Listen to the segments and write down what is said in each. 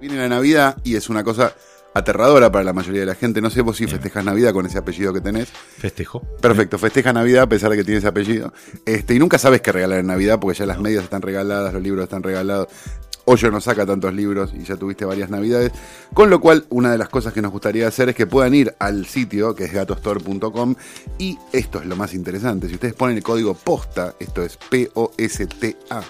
Viene la Navidad y es una cosa aterradora para la mayoría de la gente. No sé vos si festejas Navidad con ese apellido que tenés. Festejo. Perfecto, festeja Navidad a pesar de que tienes ese apellido. Este, y nunca sabes qué regalar en Navidad porque ya las medias están regaladas, los libros están regalados. Hoyo no saca tantos libros y ya tuviste varias navidades. Con lo cual, una de las cosas que nos gustaría hacer es que puedan ir al sitio que es gatostore.com y esto es lo más interesante. Si ustedes ponen el código POSTA, esto es P-O-S-T-A,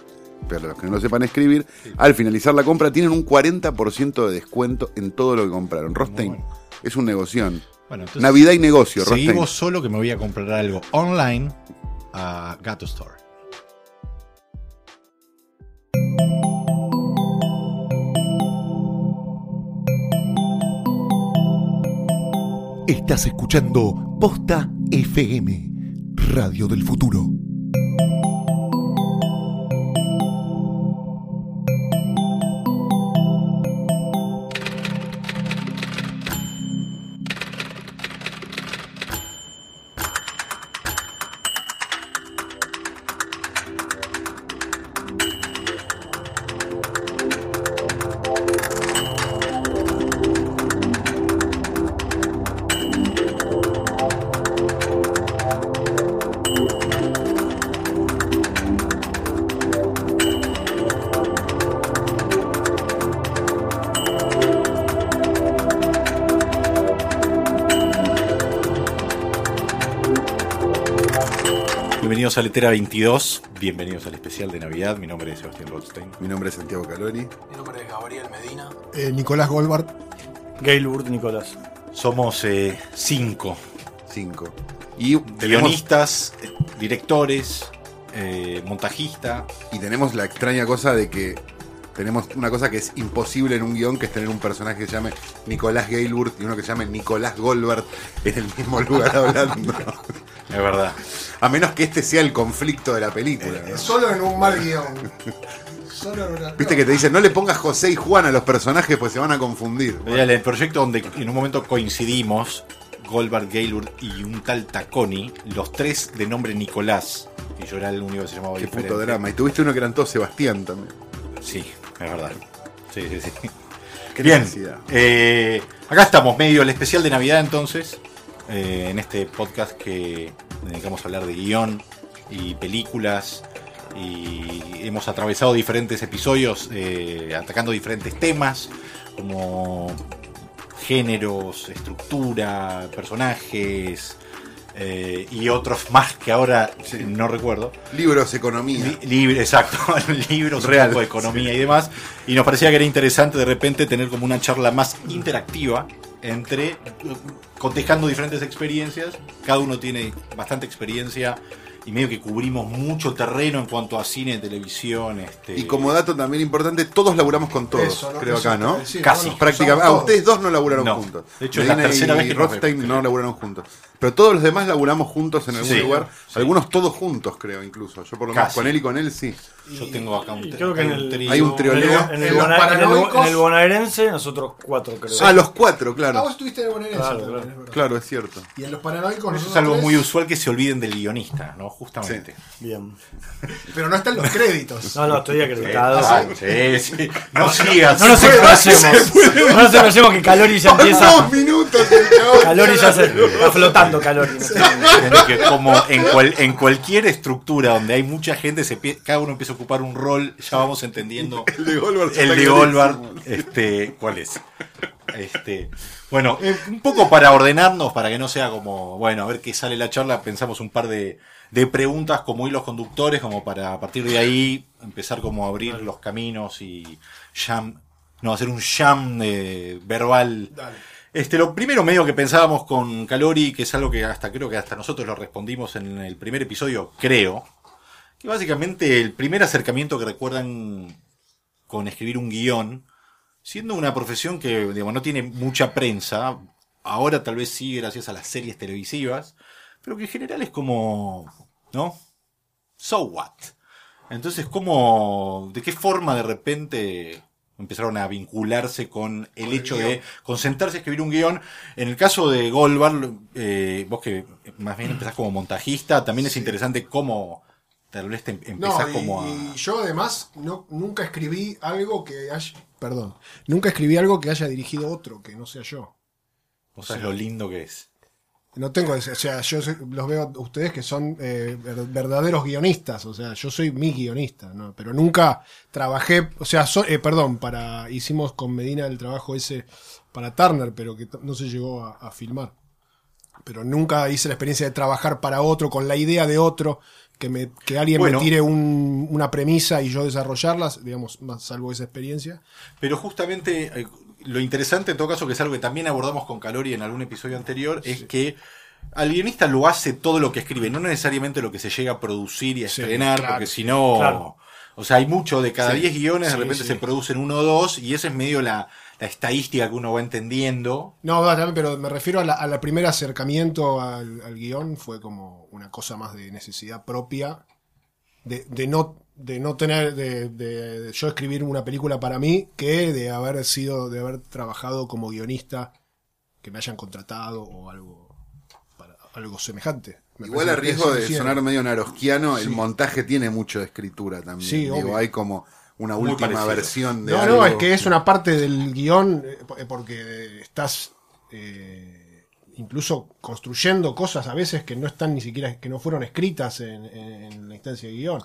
pero los que no lo sepan escribir, al finalizar la compra tienen un 40% de descuento en todo lo que compraron. Rostein bueno. es un negoción. Bueno, entonces, Navidad y negocio, Rostein. Seguimos solo que me voy a comprar algo online a Gato Store. Estás escuchando Posta FM, Radio del Futuro. Bienvenidos a Letera 22, bienvenidos al especial de Navidad. Mi nombre es Sebastián Rothstein. Mi nombre es Santiago Calori. Mi nombre es Gabriel Medina. Eh, Nicolás Goldberg. Gaylord Nicolás. Somos eh, cinco Cinco. Y guionistas, directores, eh, montajista. y tenemos la extraña cosa de que tenemos una cosa que es imposible en un guion, que es tener un personaje que se llame Nicolás Gaylord y uno que se llame Nicolás Goldberg en el mismo lugar hablando. Es verdad. A menos que este sea el conflicto de la película. ¿no? Solo en un mal guion. Solo en una. Viste que te dicen, no le pongas José y Juan a los personajes, pues se van a confundir. Era el proyecto donde en un momento coincidimos, Goldberg, Gaylord y un tal Taconi, los tres de nombre Nicolás. Y yo era el único que se llamaba Qué diferente. puto drama. Y tuviste uno que eran todos Sebastián también. Sí, es verdad. Sí, sí, sí. Qué Bien, eh, acá estamos, medio el especial de Navidad entonces, eh, en este podcast que dedicamos a hablar de guion y películas y hemos atravesado diferentes episodios eh, atacando diferentes temas como géneros, estructura, personajes eh, y otros más que ahora Sí. no recuerdo. Libros, economía. Li- libre, exacto, libros, Real. de economía y demás. Y nos parecía que era interesante de repente tener como una charla más interactiva entre, eh, contejando diferentes experiencias. Cada uno tiene bastante experiencia y medio que cubrimos mucho terreno en cuanto a cine, televisión. Este, Y como dato también importante, todos laburamos con todos, creo acá, ¿no? Casi. Prácticamente. Ah, ustedes dos no laburaron No. juntos. De hecho, es la tercera y vez que Rothstein no laburaron juntos. Pero todos los demás laburamos juntos en algún Sí. lugar. Sí. Algunos todos juntos, creo, incluso. Yo por lo menos con él y con él sí. yo tengo acá un, creo que hay en un el- trío. Hay un trío En el, Leo. en el En los bona- en el- paranoicos. en el bonaerense, nosotros cuatro, creo. Ah, los cuatro, Ah, claro. vos estuviste en el bonaerense Claro, también, claro. es verdad. Claro, es cierto. Y en los paranoicos Eso es algo tres, muy usual que se olviden del guionista, ¿no? Justamente. Bien. Pero no están los créditos. No, no, estoy acreditado. Sí, sí. No sigas. No nos explayemos. No nos explayemos que Calori ya empieza. Dos minutos. Calori ya se está flotando, Que como en, cual- en cualquier estructura donde hay mucha gente, se cada uno empieza a ocupar un rol, ya vamos entendiendo El de Goldberg el de este, ¿cuál es? Este, bueno, eh, un poco para ordenarnos, para que no sea como, bueno, a ver qué sale la charla, pensamos un par de, de preguntas como hilos conductores, como para a partir de ahí empezar como a abrir los caminos y jam, no, hacer un jam de verbal. Dale. Este, lo primero medio que pensábamos con Calori, que es algo que hasta creo que hasta nosotros lo respondimos en el primer episodio, creo, que básicamente el primer acercamiento que recuerdan con escribir un guion, siendo una profesión que digamos, no tiene mucha prensa, ahora tal vez sí gracias a las series televisivas, pero que en general es como, ¿no? So what? Entonces, ¿cómo, de qué forma de repente empezaron a vincularse con el hecho de concentrarse a escribir un guion? En el caso de Goldberg, eh, vos que más bien empezás como montajista, también es interesante cómo tal vez te em- No, empezás y, como a... y yo además no, nunca escribí algo que haya. Perdón. Nunca escribí algo que haya dirigido otro, que no sea yo. O sea, es lo lindo que es. No tengo o sea, yo los veo a ustedes que son eh, ver- verdaderos guionistas, o sea, yo soy mi guionista, ¿no? Pero nunca trabajé, o sea, so- eh, perdón, para hicimos con Medina el trabajo ese para Turner, pero que no se llegó a, a filmar. Pero nunca hice la experiencia de trabajar para otro, con la idea de otro, que, me, que alguien Bueno. me tire un- una premisa y yo desarrollarlas, digamos, más salvo esa experiencia. Pero justamente eh, lo interesante en todo caso, que es algo que también abordamos con Calori en algún episodio anterior, es que al guionista lo hace todo lo que escribe, no necesariamente lo que se llega a producir y a Sí, estrenar, claro. porque si no... Claro. O sea, hay mucho, de cada Sí, 10 guiones de repente se producen uno o dos, y esa es medio la, la estadística que uno va entendiendo. No, también, pero me refiero a la, a la primer acercamiento al, al guion, fue como una cosa más de necesidad propia, de, de no de no tener, de, de- de yo escribir una película para mí, que de haber sido, de haber trabajado como guionista, que me hayan contratado o algo, para, algo semejante. Me Igual a riesgo de hicieron. sonar medio narosquiano, el montaje tiene mucho de escritura también. Sí, Digo, obvio. hay como una Muy última parecido. versión de No, algo. no, es que es una parte del guion, eh, po- porque estás eh, incluso construyendo cosas a veces que no están ni siquiera, que no fueron escritas en, en- en la instancia de guion.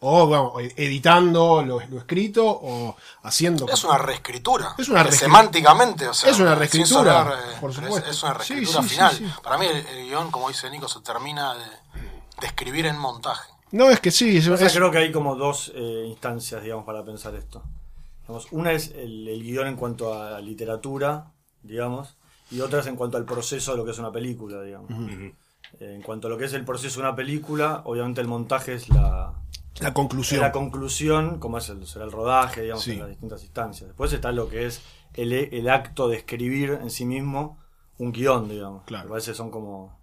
O bueno, e- editando lo, lo escrito o haciendo... Es una reescritura. Es una Eh, reescri- semánticamente, o sea. Es una reescritura, sonar, eh, por supuesto. Es, es una reescritura sí, sí, final. sí. Para mí el, el guion, como dice Nico, se termina de, de escribir en montaje. No, es que sí, es, O sea, es- creo que hay como dos eh, instancias, digamos, para pensar esto. Digamos, una es el, el guion en cuanto a literatura, digamos, y otra es en cuanto al proceso de lo que es una película, digamos. Eh, en cuanto a lo que es el proceso de una película, obviamente el montaje es la, la conclusión. la conclusión, como es el, será el rodaje, digamos, Sí. en las distintas instancias. Después está lo que es el, el acto de escribir en sí mismo un guion, digamos. Claro. Me parece son como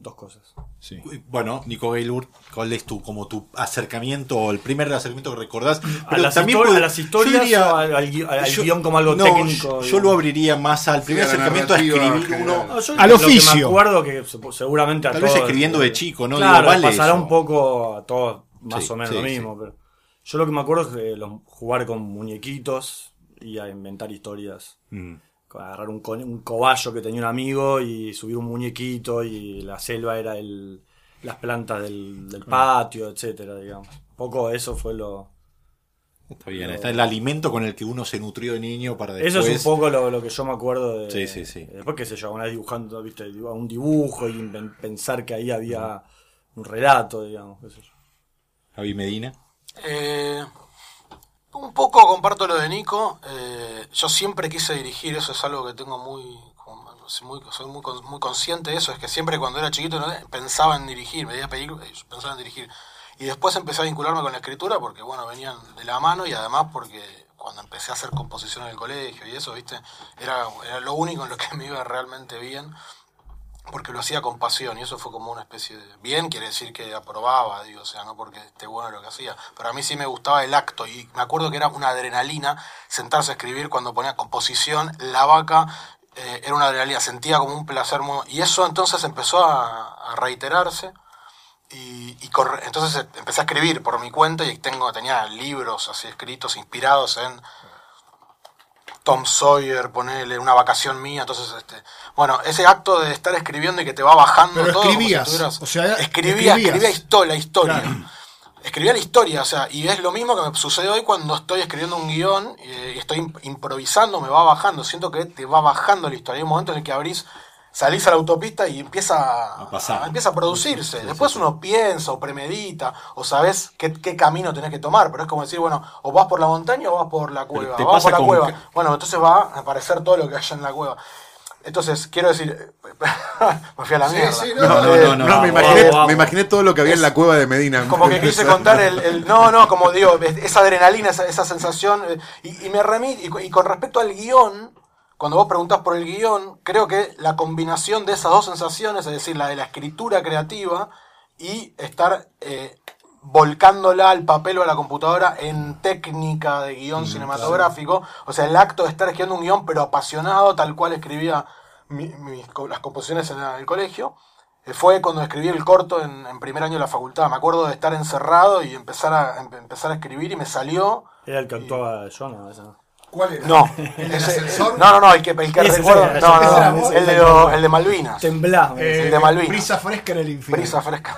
dos cosas. Sí. Bueno, Nico Gaylord, ¿cuál es tu, como tu acercamiento o el primer acercamiento que recordás? A las, también puede- a las historias diría- o al, al gui- al yo- guion como algo no, técnico. Yo, lo abriría más al primer acercamiento a escribir uno. No, yo Al lo que oficio. me acuerdo que se- seguramente a Tal vez todos, escribiendo eh, de chico, ¿no? Claro, Digo, vale pasará eso. un poco a todos más Sí, o menos sí, lo mismo. Pero yo lo que me acuerdo es de los- jugar con muñequitos y a inventar historias. Mm. Agarrar un, un cobayo que tenía un amigo y subir un muñequito y la selva era el, las plantas del, del patio, etcétera, digamos. Un poco eso fue lo... Está bien, está el alimento con el que uno se nutrió de niño para después. Eso es un poco lo, lo que yo me acuerdo de. Sí, sí, sí. Después, qué sé yo, una vez dibujando, viste, un dibujo y pensar que ahí había un relato, digamos. qué sé yo. Javi Medina. Eh, un poco comparto lo de Nico. eh, yo siempre quise dirigir, eso es algo que tengo muy. muy, soy muy, muy consciente de eso. Es que siempre cuando era chiquito pensaba en dirigir, veía películas y pensaba en dirigir. Y después empecé a vincularme con la escritura porque, bueno, venían de la mano y además porque cuando empecé a hacer composición en el colegio y eso, ¿viste? Era, era lo único en lo que me iba realmente bien porque lo hacía con pasión y eso fue como una especie de bien quiere decir que aprobaba digo o sea no porque esté bueno lo que hacía pero a mí sí me gustaba el acto y me acuerdo que era una adrenalina sentarse a escribir cuando ponía composición la vaca eh, era una adrenalina sentía como un placer muy y eso entonces empezó a, reiterarse y, corre- entonces empecé a escribir por mi cuenta y tengo tenía libros así escritos inspirados en Tom Sawyer, ponerle una vacación mía, entonces este, bueno, ese acto de estar escribiendo y que te va bajando Pero todo, si escribías, o sea, escribía, escribías. escribía histo- la historia. Claro. Escribía la historia, o sea, y es lo mismo que me sucede hoy cuando estoy escribiendo un guion eh, y estoy imp- improvisando, me va bajando, siento que te va bajando la historia. Hay un momento en el que abrís, salís a la autopista y empieza A pasar. empieza a producirse. Después uno piensa o premedita o sabes qué, qué camino tenés que tomar, pero es como decir, bueno, o vas por la montaña o vas por la cueva. te Vas pasa por la cueva. Bueno, entonces va a aparecer todo lo que haya en la cueva. Entonces, quiero decir, me fui a la Sí, mierda. sí, No, no, Eh, no, no, no, me, imaginé, vamos. me imaginé todo lo que había en la cueva de Medina. como que quise contar el, el- no no como digo esa adrenalina esa, esa sensación eh, y, y me y, co- y con respecto al guion cuando vos preguntás por el guion creo que la combinación de esas dos sensaciones es decir la de la escritura creativa y estar eh, volcándola al papel o a la computadora en técnica de guion cinematográfico o sea el acto de estar escribiendo un guion pero apasionado tal cual escribía mi- las composiciones en el colegio eh, fue cuando escribí el corto en, en primer año de la facultad. Me acuerdo de estar encerrado y empezar a, em- empezar a escribir y me salió. Era el que actuaba. ¿Cuál era? No, ¿El del ascensor? no, no, no, el que, el que Ese, recuerdo. ese, No, ese, no, no, el de, lo- el de Malvinas. Temblá. Eh, el de Malvinas. Brisa fresca en el infierno. Brisa fresca.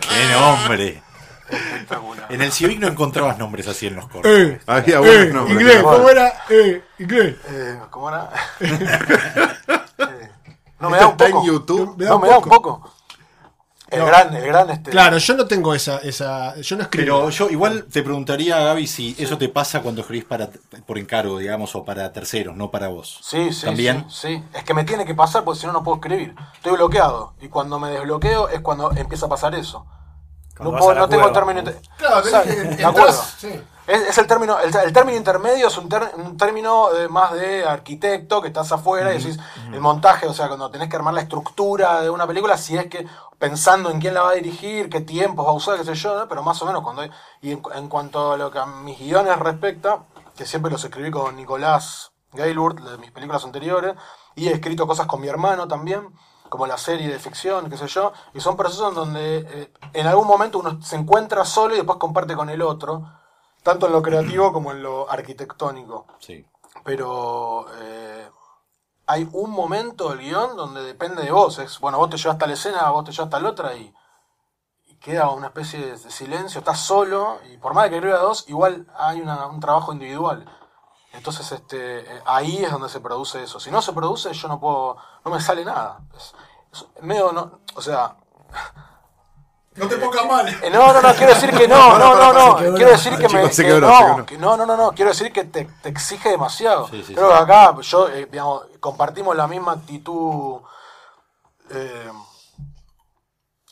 ¡Qué nombre! Espectacular. En el Civic no encontrabas nombres así en los cortos. Eh, Había buenos eh, nombres. inglés. ¿cómo era? Eh, inglés. Eh, ¿Cómo era? Eh, no me da un Está en poco. YouTube. Me da No, un me da un poco. poco. El gran, el gran este. Claro, yo no tengo esa, esa, yo no escribo. Pero yo igual te preguntaría, Gaby, si eso te pasa cuando escribís para, por encargo, digamos, o para terceros, no para vos. Sí, sí, ¿También? sí, sí. Es que me tiene que pasar porque si no no puedo escribir. Estoy bloqueado. Y cuando me desbloqueo es cuando empieza a pasar eso. Cuando no puedo- no tengo término Claro, que Me entras- acuerdo. sí. Es, es el término, el, el término intermedio es un, ter- un término de- más de arquitecto, que estás afuera y decís el montaje, o sea, cuando tenés que armar la estructura de una película, si es que pensando en quién la va a dirigir, qué tiempos va a usar, qué sé yo, ¿no? pero más o menos cuando hay- y en, en cuanto a lo que a mis guiones respecta, que siempre los escribí con Nicolás Gaylord de mis películas anteriores, y he escrito cosas con mi hermano también, como la serie de ficción, qué sé yo, y son procesos en donde eh, en algún momento uno se encuentra solo y después comparte con el otro, tanto en lo creativo como en lo arquitectónico. Sí. Pero eh, hay un momento del guion donde depende de vos. Es, bueno, vos te llevaste a la escena, vos te llevaste a la otra y, y queda una especie de, silencio, estás solo y por más de que escriba dos, igual hay una- un trabajo individual. Entonces este, eh, ahí es donde se produce eso. Si no se produce, yo no puedo, no me sale nada. Es, es medio, no, o sea, No te pongas mal. eh, No, no, no, quiero decir que no, no, no, no. Quiero decir que me. Que no, que no, no, no, no. Quiero decir que te, te exige demasiado. Sí, sí, Creo sí. que acá yo, eh, digamos, compartimos la misma actitud eh,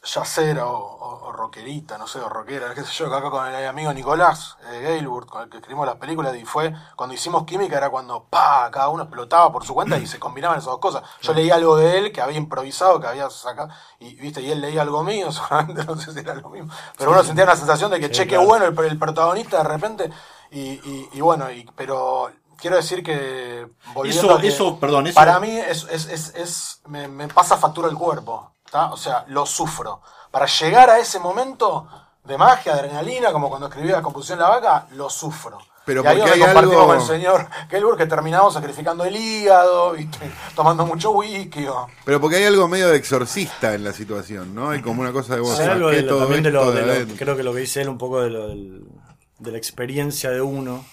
yacera o, o- o rockerita, no sé, o rockera, qué sé yo, que acá con el amigo Nicolás eh, con el que escribimos las películas, y fue cuando hicimos química, era cuando pa, cada uno explotaba por su cuenta y se combinaban esas dos cosas. Yo leí algo de él que había improvisado, que había sacado, y viste, y él leía algo mío, solamente no sé si era lo mismo. Pero uno sentía una sensación de que, che, qué claro. bueno el, el protagonista de repente, y, y, y bueno, y, pero quiero decir que volviendo Eso, a que- eso, perdón, eso. para mí es, es, es, es- me, me pasa factura el cuerpo, ¿tá? o sea, lo sufro. Para llegar a ese momento de magia, adrenalina, como cuando escribí la composición de la vaca, lo sufro. Pero y ahí porque donde hay compartimos algo- con el señor Kelburg que terminamos sacrificando el hígado, ¿viste? tomando mucho whisky. Pero porque hay algo medio de exorcista en la situación, ¿no? Hay como una cosa de vos Hay algo saqué de lo- todo también de esto lo, de de lo- adentro. creo que lo que dice él un poco de, lo, del- de la experiencia de uno,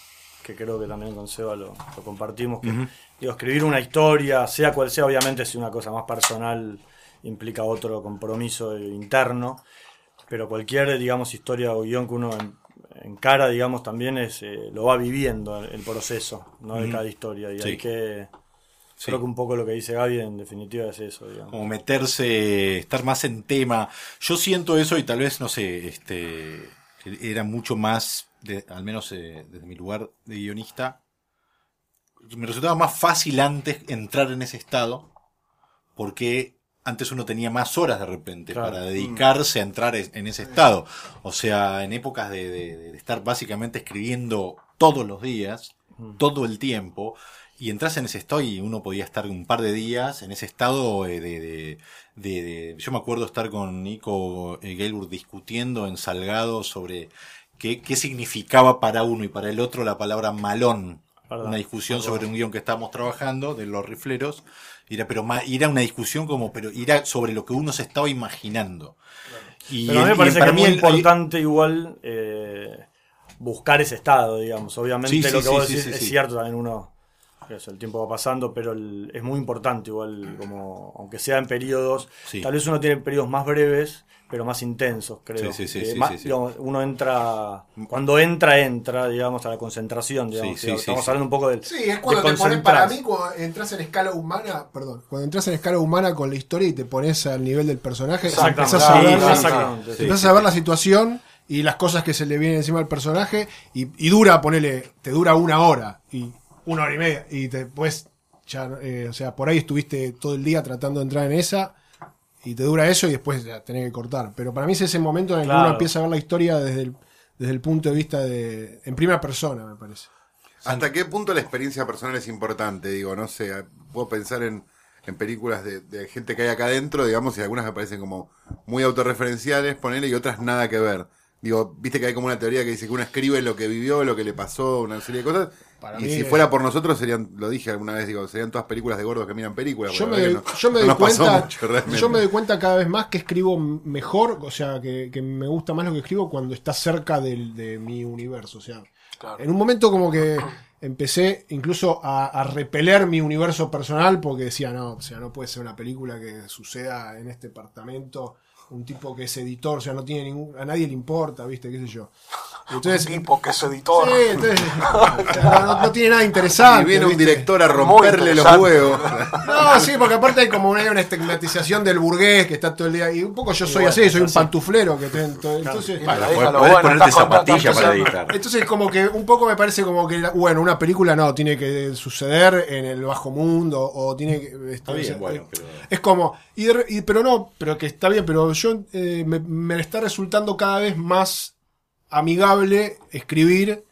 que creo que también con Seba lo, lo compartimos, que digo, escribir una historia, sea cual sea, obviamente si una cosa más personal implica otro compromiso interno, pero cualquier, digamos, historia o guion que uno en- encara, digamos, también es eh, lo va viviendo el proceso, ¿no? De cada historia, y Sí. hay que... Sí. Creo que un poco lo que dice Gaby en definitiva es eso, digamos. como meterse, estar más en tema. Yo siento eso y tal vez, no sé, este era mucho más, de- al menos eh, desde mi lugar de guionista, me resultaba más fácil antes entrar en ese estado, porque antes uno tenía más horas de repente Claro. para dedicarse a entrar en ese estado. O sea, en épocas de, de- de estar básicamente escribiendo todos los días, todo el tiempo, y entras en ese estado y uno podía estar un par de días en ese estado eh, de, de- de- de- yo me acuerdo estar con Nico eh, Gelburg discutiendo en Salgado sobre qué, qué significaba para uno y para el otro la palabra malón. Una discusión sobre un guion que estábamos trabajando de los rifleros. Era, pero era una discusión como, pero era sobre lo que uno se estaba imaginando. Y Pero a mí el- me parece que es muy el- importante igual eh, buscar ese estado, digamos. Obviamente Sí, lo que sí, vos decís es cierto, también uno, eso, el tiempo va pasando, pero el- es muy importante igual, como aunque sea en periodos, Sí. tal vez uno tiene periodos más breves, pero más intensos, creo. Sí, sí, sí, Eh, sí, más- sí, sí. digamos, uno entra, cuando entra, entra, digamos, a la concentración, digamos. Sí, sí, digamos, sí, Estamos sí. hablando un poco del... Sí, es cuando te pones, para mí, cuando entras en escala humana, perdón, cuando entras en escala humana con la historia y te pones al nivel del personaje, Exactamente, empezás a sí, ver, empezás a ver la situación y las cosas que se le vienen encima al personaje y, y dura, ponele, te dura una hora y una hora y media y después ya, eh, o sea, por ahí estuviste todo el día tratando de entrar en esa y te dura eso y después ya tenés que cortar. Pero para mí es ese momento en el que uno empieza a ver la historia desde el, desde el punto de vista de, en primera persona, me parece. ¿Hasta qué punto la experiencia personal es importante? Digo, no sé, puedo pensar en, en películas de, de gente que hay acá adentro, digamos, y algunas me parecen como muy autorreferenciales, ponele, y otras nada que ver. Digo, viste que hay como una teoría que dice que uno escribe lo que vivió, lo que le pasó, una serie de cosas. Para y mí si es- fuera por nosotros serían, lo dije alguna vez, digo, serían todas películas de gordos que miran películas. Yo me, doy, verdad que no- yo me no doy nos pasó cuenta, mucho, yo me doy cuenta cada vez más que escribo mejor, o sea, que, que me gusta más lo que escribo cuando está cerca del, de mi universo. O sea, Claro. en un momento como que empecé incluso a, a repeler mi universo personal porque decía, no, o sea, no puede ser una película que suceda en este departamento, un tipo que es editor, o sea, no tiene ningún, a nadie le importa, viste, qué sé yo. Entonces, Un tipo que es editor. Sí, entonces, no, no tiene nada interesante. Y viene un ¿viste? director a romperle los huevos. No, sí, porque aparte hay como una, una estigmatización del burgués que está todo el día. Y un poco yo soy bueno, así, soy un así. pantuflero que te- to- entonces. Podés- podés bueno, ponerte zapatillas para editar. Entonces como que un poco me parece como que, bueno, una película no, tiene que suceder en el bajo mundo o tiene que... este, Está bien, bueno, eh, pero- Es como, y, y- pero no, pero que está bien, pero yo eh, me, me está resultando cada vez más amigable escribir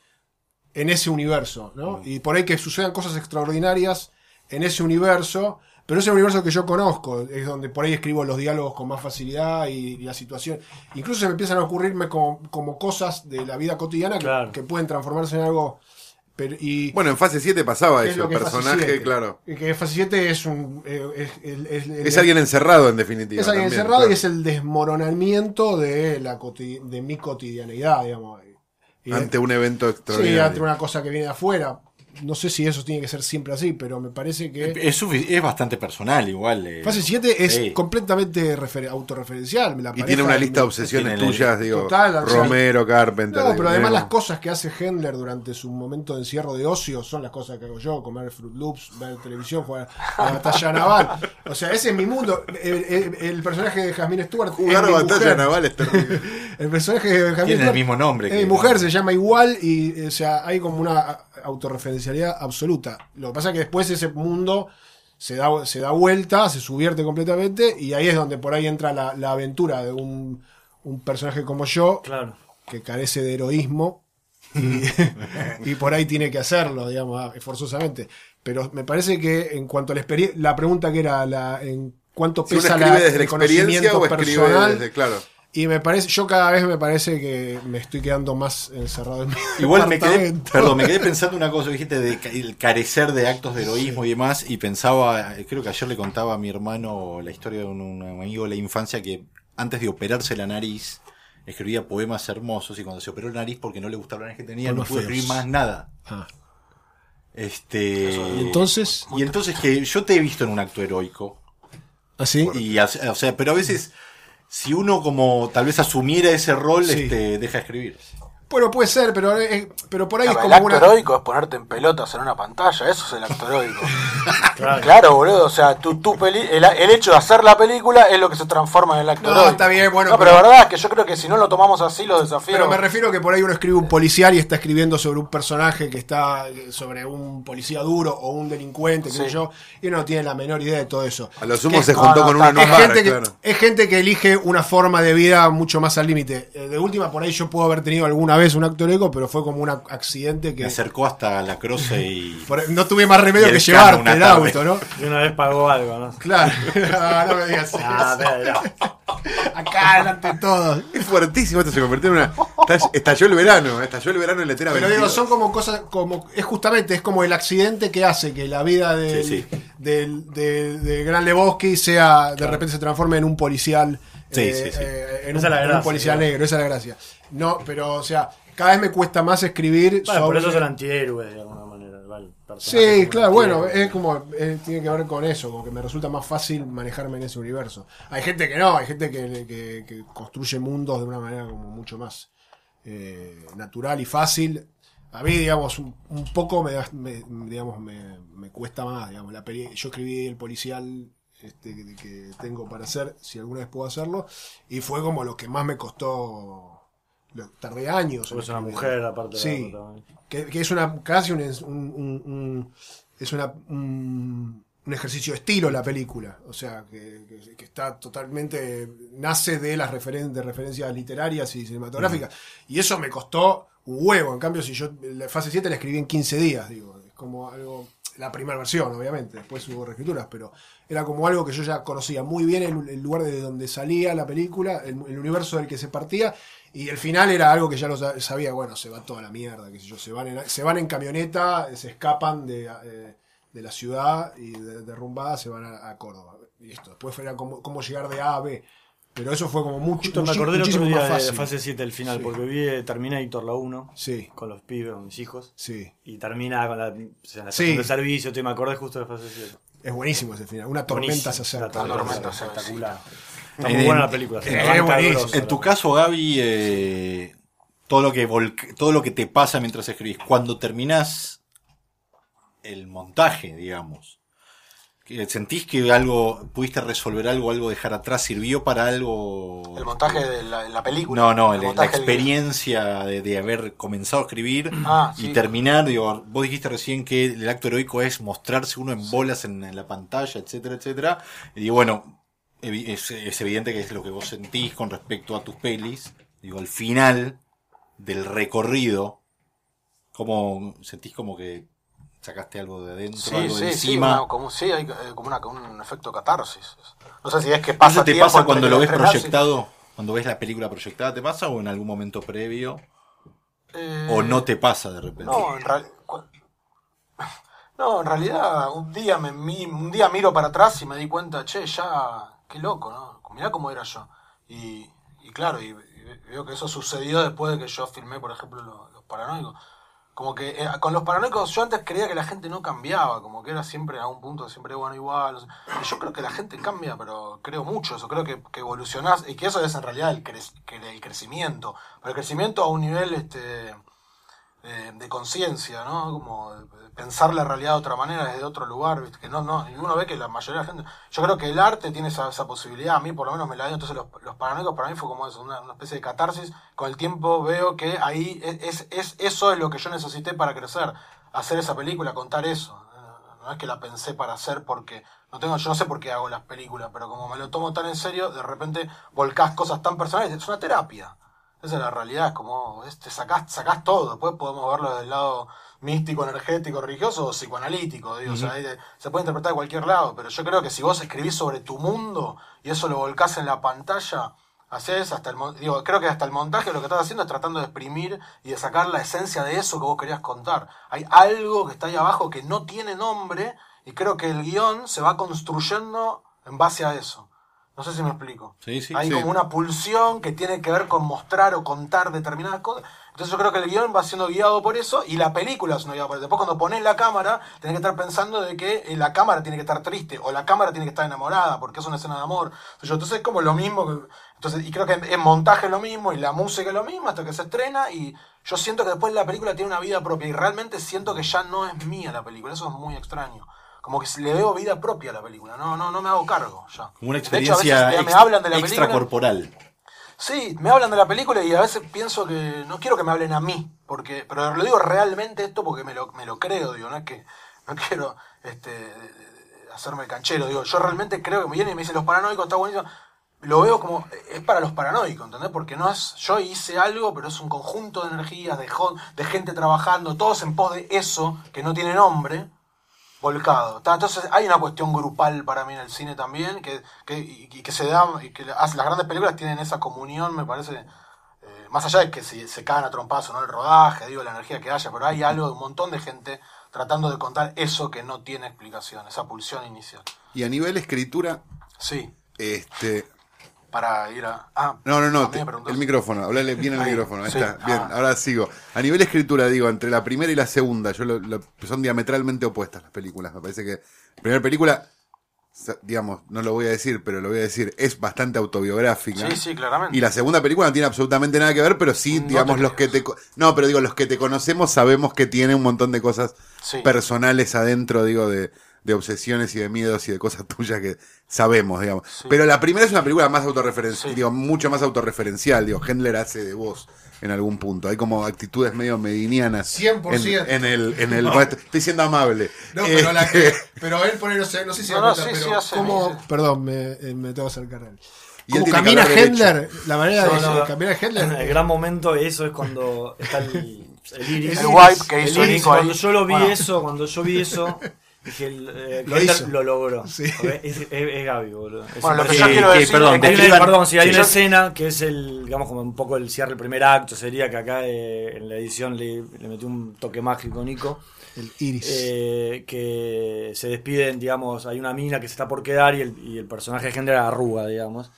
en ese universo, ¿no? Mm. Y por ahí que sucedan cosas extraordinarias en ese universo, pero ese universo que yo conozco, es donde por ahí escribo los diálogos con más facilidad y, y la situación. Incluso se me empiezan a ocurrirme como, como cosas de la vida cotidiana que, Claro. que pueden transformarse en algo... Pero, y, Bueno, en fase 7 pasaba es eso, el personaje, 7. claro. Que Fase 7 es un... eh, es, es- alguien encerrado, en definitiva. es alguien también, encerrado claro. y es el desmoronamiento de, la de mi cotidianidad, digamos. Y- Ante un evento Sí, extraordinario. ante una cosa que viene de afuera. No sé si eso tiene que ser siempre así, pero me parece que. Es, es bastante personal, igual. eh. Fase 7 es Sí. completamente refer- autorreferencial. la Y tiene una lista de obsesiones tuyas, digo, Total, Romero, Carpenter. No, digo, pero además las cosas que hace Hendler durante su momento de encierro de ocio son las cosas que hago yo, comer Fruit Loops, ver televisión, jugar a la batalla naval. O sea, ese es mi mundo. El, el- el personaje de Jasmine Stewart Jugar batalla mujer. naval es terrible. El personaje de Jasmine Tiene el mismo nombre Es que- mi mujer, se llama igual y, o sea, hay como una autorreferencialidad absoluta. Lo que pasa es que después ese mundo se da, se da vuelta, se subvierte completamente y ahí es donde por ahí entra la, la aventura de un, un personaje como yo Claro. que carece de heroísmo y, y por ahí tiene que hacerlo, digamos, ah, forzosamente. Pero me parece que en cuanto a la experiencia, la pregunta que era la, en cuánto Si pesa escribe la, desde la el experiencia conocimiento personal. desde, claro. Y me parece, yo cada vez me parece que me estoy quedando más encerrado en mi Igual me quedé, perdón, me quedé pensando una cosa, dijiste de el carecer de actos de heroísmo y demás, y pensaba, eh, creo que ayer le contaba a mi hermano la historia de un, un amigo de la infancia que antes de operarse la nariz escribía poemas hermosos y cuando se operó la nariz porque no le gustaba la nariz que tenía no pudo escribir más nada. Ah. Este Y entonces, y entonces que yo te he visto en un acto heroico así. y hace- o sea, pero a veces si uno como tal vez asumiera ese rol, Sí. este deja de escribir. Bueno, puede ser, pero, eh, pero por ahí No, es el como acto una. heroico es ponerte en pelotas en una pantalla, eso es el acto heroico. Claro. claro, boludo, o sea, tu, tu peli- el, el hecho de hacer la película es lo que se transforma en el acto No, heroico. está bien, bueno, No, pero, pero- la verdad es que yo creo que si no lo tomamos así, los desafíos... Pero me refiero que por ahí uno escribe un policial y está escribiendo sobre un personaje que está sobre un policía duro o un delincuente, qué sé yo, y uno no tiene la menor idea de todo eso. A lo sumo Que- se no, juntó no, con está- uno en un es, gente que, claro. es gente que elige una forma de vida mucho más al límite. Eh, De última, por ahí yo puedo haber tenido alguna vez un acto heroico, pero fue como un accidente Me que acercó hasta la croce y por- no tuve más remedio que llevarte el tarde. auto, ¿no? Y una vez pagó algo, ¿no? Claro, no, no me digas Ah, eso. espera. Acá delante de todos. Es fuertísimo, esto se convirtió en una. estall- Estalló el verano, estalló el verano en la Pero digo, 22. son como cosas, como es justamente, es como el accidente que hace que la vida del, Sí, sí. del, del- del gran Lebowski sea, de repente se transforme en un policial, Sí, eh, sí, sí. eh, en, Esa un, es la en un gracia, policial claro. negro, esa es la gracia. No, pero, o sea, cada vez me cuesta más escribir Bueno, por sobre- eso es el antihéroe, de alguna manera. el Sí, un claro, bueno, es como, eh, tiene que ver con eso, como que me resulta más fácil manejarme en ese universo. Hay gente que no, hay gente que, que- que construye mundos de una manera como mucho más eh, natural y fácil. A mí, digamos, un, un poco me, da- me- digamos, me, me cuesta más, digamos, la peli- yo escribí el policial este, que, tengo para hacer, si alguna vez puedo hacerlo, y fue como lo que más me costó, lo- tardé años. es una mujer, aparte de Sí. la protagonista. Que, que es una casi un, un- un- un- es una un, un ejercicio de estilo la película o sea que, que- que está totalmente nace de las referen de referencias literarias y cinematográficas y eso me costó un huevo en cambio si yo la fase 7 la escribí en 15 días digo es como algo la primera versión, obviamente, después hubo reescrituras, pero era como algo que yo ya conocía muy bien el, lugar de donde salía la película, el, universo del que se partía, y el final era algo que ya lo sa- sabía, bueno, se va toda la mierda, qué sé yo, se van en, se van en camioneta, se escapan de, eh, de la ciudad y de, derrumbada se van a, Córdoba. Y listo, después era como, cómo llegar de A a B. Pero eso fue como mucho, Justo me acordé el otro muchísimo día más de fase 7 el final, Sí. porque vi eh, Terminator la 1 Sí, con los pibes, con mis hijos. sí. Y termina con la, o sea, la Sí. de servicio, te me acordé justo de fase 7. Es buenísimo ese final. Una tormenta se acerca. La tormenta, espectacular. Está muy buena la película. eh, En tu caso, Gaby, eh, todo lo que todo lo que te pasa mientras escribís, cuando terminás el montaje, digamos, ¿sentís que algo pudiste resolver algo, algo dejar atrás, sirvió para algo? El montaje de la, la película. No, no, el la, la montaje del- experiencia de, de haber comenzado a escribir Ah, y sí. terminar, digo, vos dijiste recién que el acto heroico es mostrarse uno en bolas en, en la pantalla, etcétera, etcétera. Y digo, bueno, es evidente que es lo que vos sentís con respecto a tus pelis. Digo, al final del recorrido, como sentís como que sacaste algo de adentro, Sí, algo de sí, sí, encima. una- como, sí, hay eh, como una- un efecto catarsis. No sé si es que ¿Eso pasa te tiempo pasa cuando lo ves proyectado? Cuando ves la película proyectada, ¿te pasa o en algún momento previo? Eh, ¿O no te pasa de repente? No, en real- cu- No, en realidad un día me un día miro para atrás y me di cuenta, che, ya, qué loco, ¿no? Mirá cómo era yo. Y, y claro, y, y veo que eso sucedió después de que yo filmé, por ejemplo, lo- los, paranoicos. Como que eh, con los paranoicos yo antes creía que la gente no cambiaba, como que era siempre a un punto siempre bueno igual. y yo creo que la gente cambia, pero creo mucho eso, creo que, que evolucionás y que eso es en realidad el, cre- el crecimiento. Pero el crecimiento a un nivel este de, de conciencia, ¿no? Como pensar la realidad de otra manera, desde otro lugar, ¿viste? que no, no, y uno ve que la mayoría de la gente, yo creo que el arte tiene esa, esa posibilidad, a mí por lo menos me la dio, entonces los, los paranoicos para mí fue como eso, una, una especie de catarsis, con el tiempo veo que ahí es, es, es- eso es lo que yo necesité para crecer, hacer esa película, contar eso, no es que la pensé para hacer porque no tengo yo no sé por qué hago las películas pero como me lo tomo tan en serio de repente volcás cosas tan personales es una terapia esa es la realidad es como este sacás sacás todo después podemos verlo desde el lado místico energético religioso o psicoanalítico digo, o sea, de- se puede interpretar de cualquier lado pero yo creo que si vos escribís sobre tu mundo y eso lo volcás en la pantalla haces hasta el digo creo que hasta el montaje lo que estás haciendo es tratando de exprimir y de sacar la esencia de eso que vos querías contar. Hay algo que está ahí abajo que no tiene nombre y creo que el guion se va construyendo en base a eso no sé si me explico Sí, sí, hay sí. como una pulsión que tiene que ver con mostrar o contar determinadas cosas entonces yo creo que el guion va siendo guiado por eso y la película es una guiada por eso. Después cuando pones la cámara, tenés que estar pensando de que eh, la cámara tiene que estar triste o la cámara tiene que estar enamorada porque es una escena de amor. Entonces, es como lo mismo. que- entonces, y creo que en montaje es lo mismo y la música es lo mismo hasta que se estrena y yo siento que después la película tiene una vida propia y realmente siento que ya no es mía la película. Eso es muy extraño. Como que le veo vida propia a la película. No, no, no me hago cargo ya. Como una De hecho, a veces experiencia me- hablan de la película extracorporal. Sí, me hablan de la película y a veces pienso que no quiero que me hablen a mí, porque, pero lo digo realmente esto porque me lo, me lo creo, digo, no es que no quiero este, hacerme el canchero, digo, yo realmente creo que me vienen y me dicen los paranoicos, está buenísimo, lo veo como, es para los paranoicos, ¿entendés? Porque no es, yo hice algo, pero es un conjunto de energías, de, de gente trabajando, todos en pos de eso, que no tiene nombre, volcado. Entonces hay una cuestión grupal para mí en el cine también, que, que, y, y que se da, y que las las grandes películas tienen esa comunión, me parece, eh, más allá de que se, se cagan a trompazo, ¿no? El rodaje, digo, la energía que haya, pero hay algo de un montón de gente tratando de contar eso que no tiene explicación, esa pulsión inicial. Y a nivel escritura, Sí, este. Para ir a... Ah, No, no, no, te- preguntó. el micrófono, hablale bien Ahí, micrófono, ahí sí. está, bien, Ah. ahora sigo. A nivel escritura, digo, entre la primera y la segunda, yo lo- lo- son diametralmente opuestas las películas, me parece que primera película, digamos, no lo voy a decir, pero lo voy a decir, es bastante autobiográfica. Sí, sí, claramente. Y la segunda película no tiene absolutamente nada que ver, pero sí, No digamos, los que te... No, pero digo, los que te conocemos sabemos que tiene un montón de cosas Sí. personales adentro, digo, de, de obsesiones y de miedos y de cosas tuyas que sabemos, digamos. Sí. Pero la primera es una película más autorreferencial, Sí. digo, mucho más autorreferencial, digo, Hendler hace de vos en algún punto. Hay como actitudes medio medinianas. 100%. En, en el... En el estoy siendo amable. No, pero, la que, pero él pone, no sé, no sé si No, cuenta, sí, pero cómo- perdón, me, eh, me tengo que acercar a él. Y él camina. Hendler, la manera de no, caminar El Hendler. gran momento, eso es cuando está el, el iris. El wipe que El hizo iris, Nico ahí. cuando yo lo vi Bueno. eso, cuando yo vi eso, que el, eh, Lo Hendler hizo. lo logró. Sí. Es, es, es Gaby, boludo. Es Bueno, lo que yo perdón, Hay una, perdón, sí, hay sí, una yo- escena que es el, digamos, como un poco el cierre del primer acto, sería que acá eh, en la edición le, le metió un toque mágico Nico, El iris. eh, que se despiden, digamos, hay una mina que se está por quedar y el, y el personaje de Hendler arruga, digamos.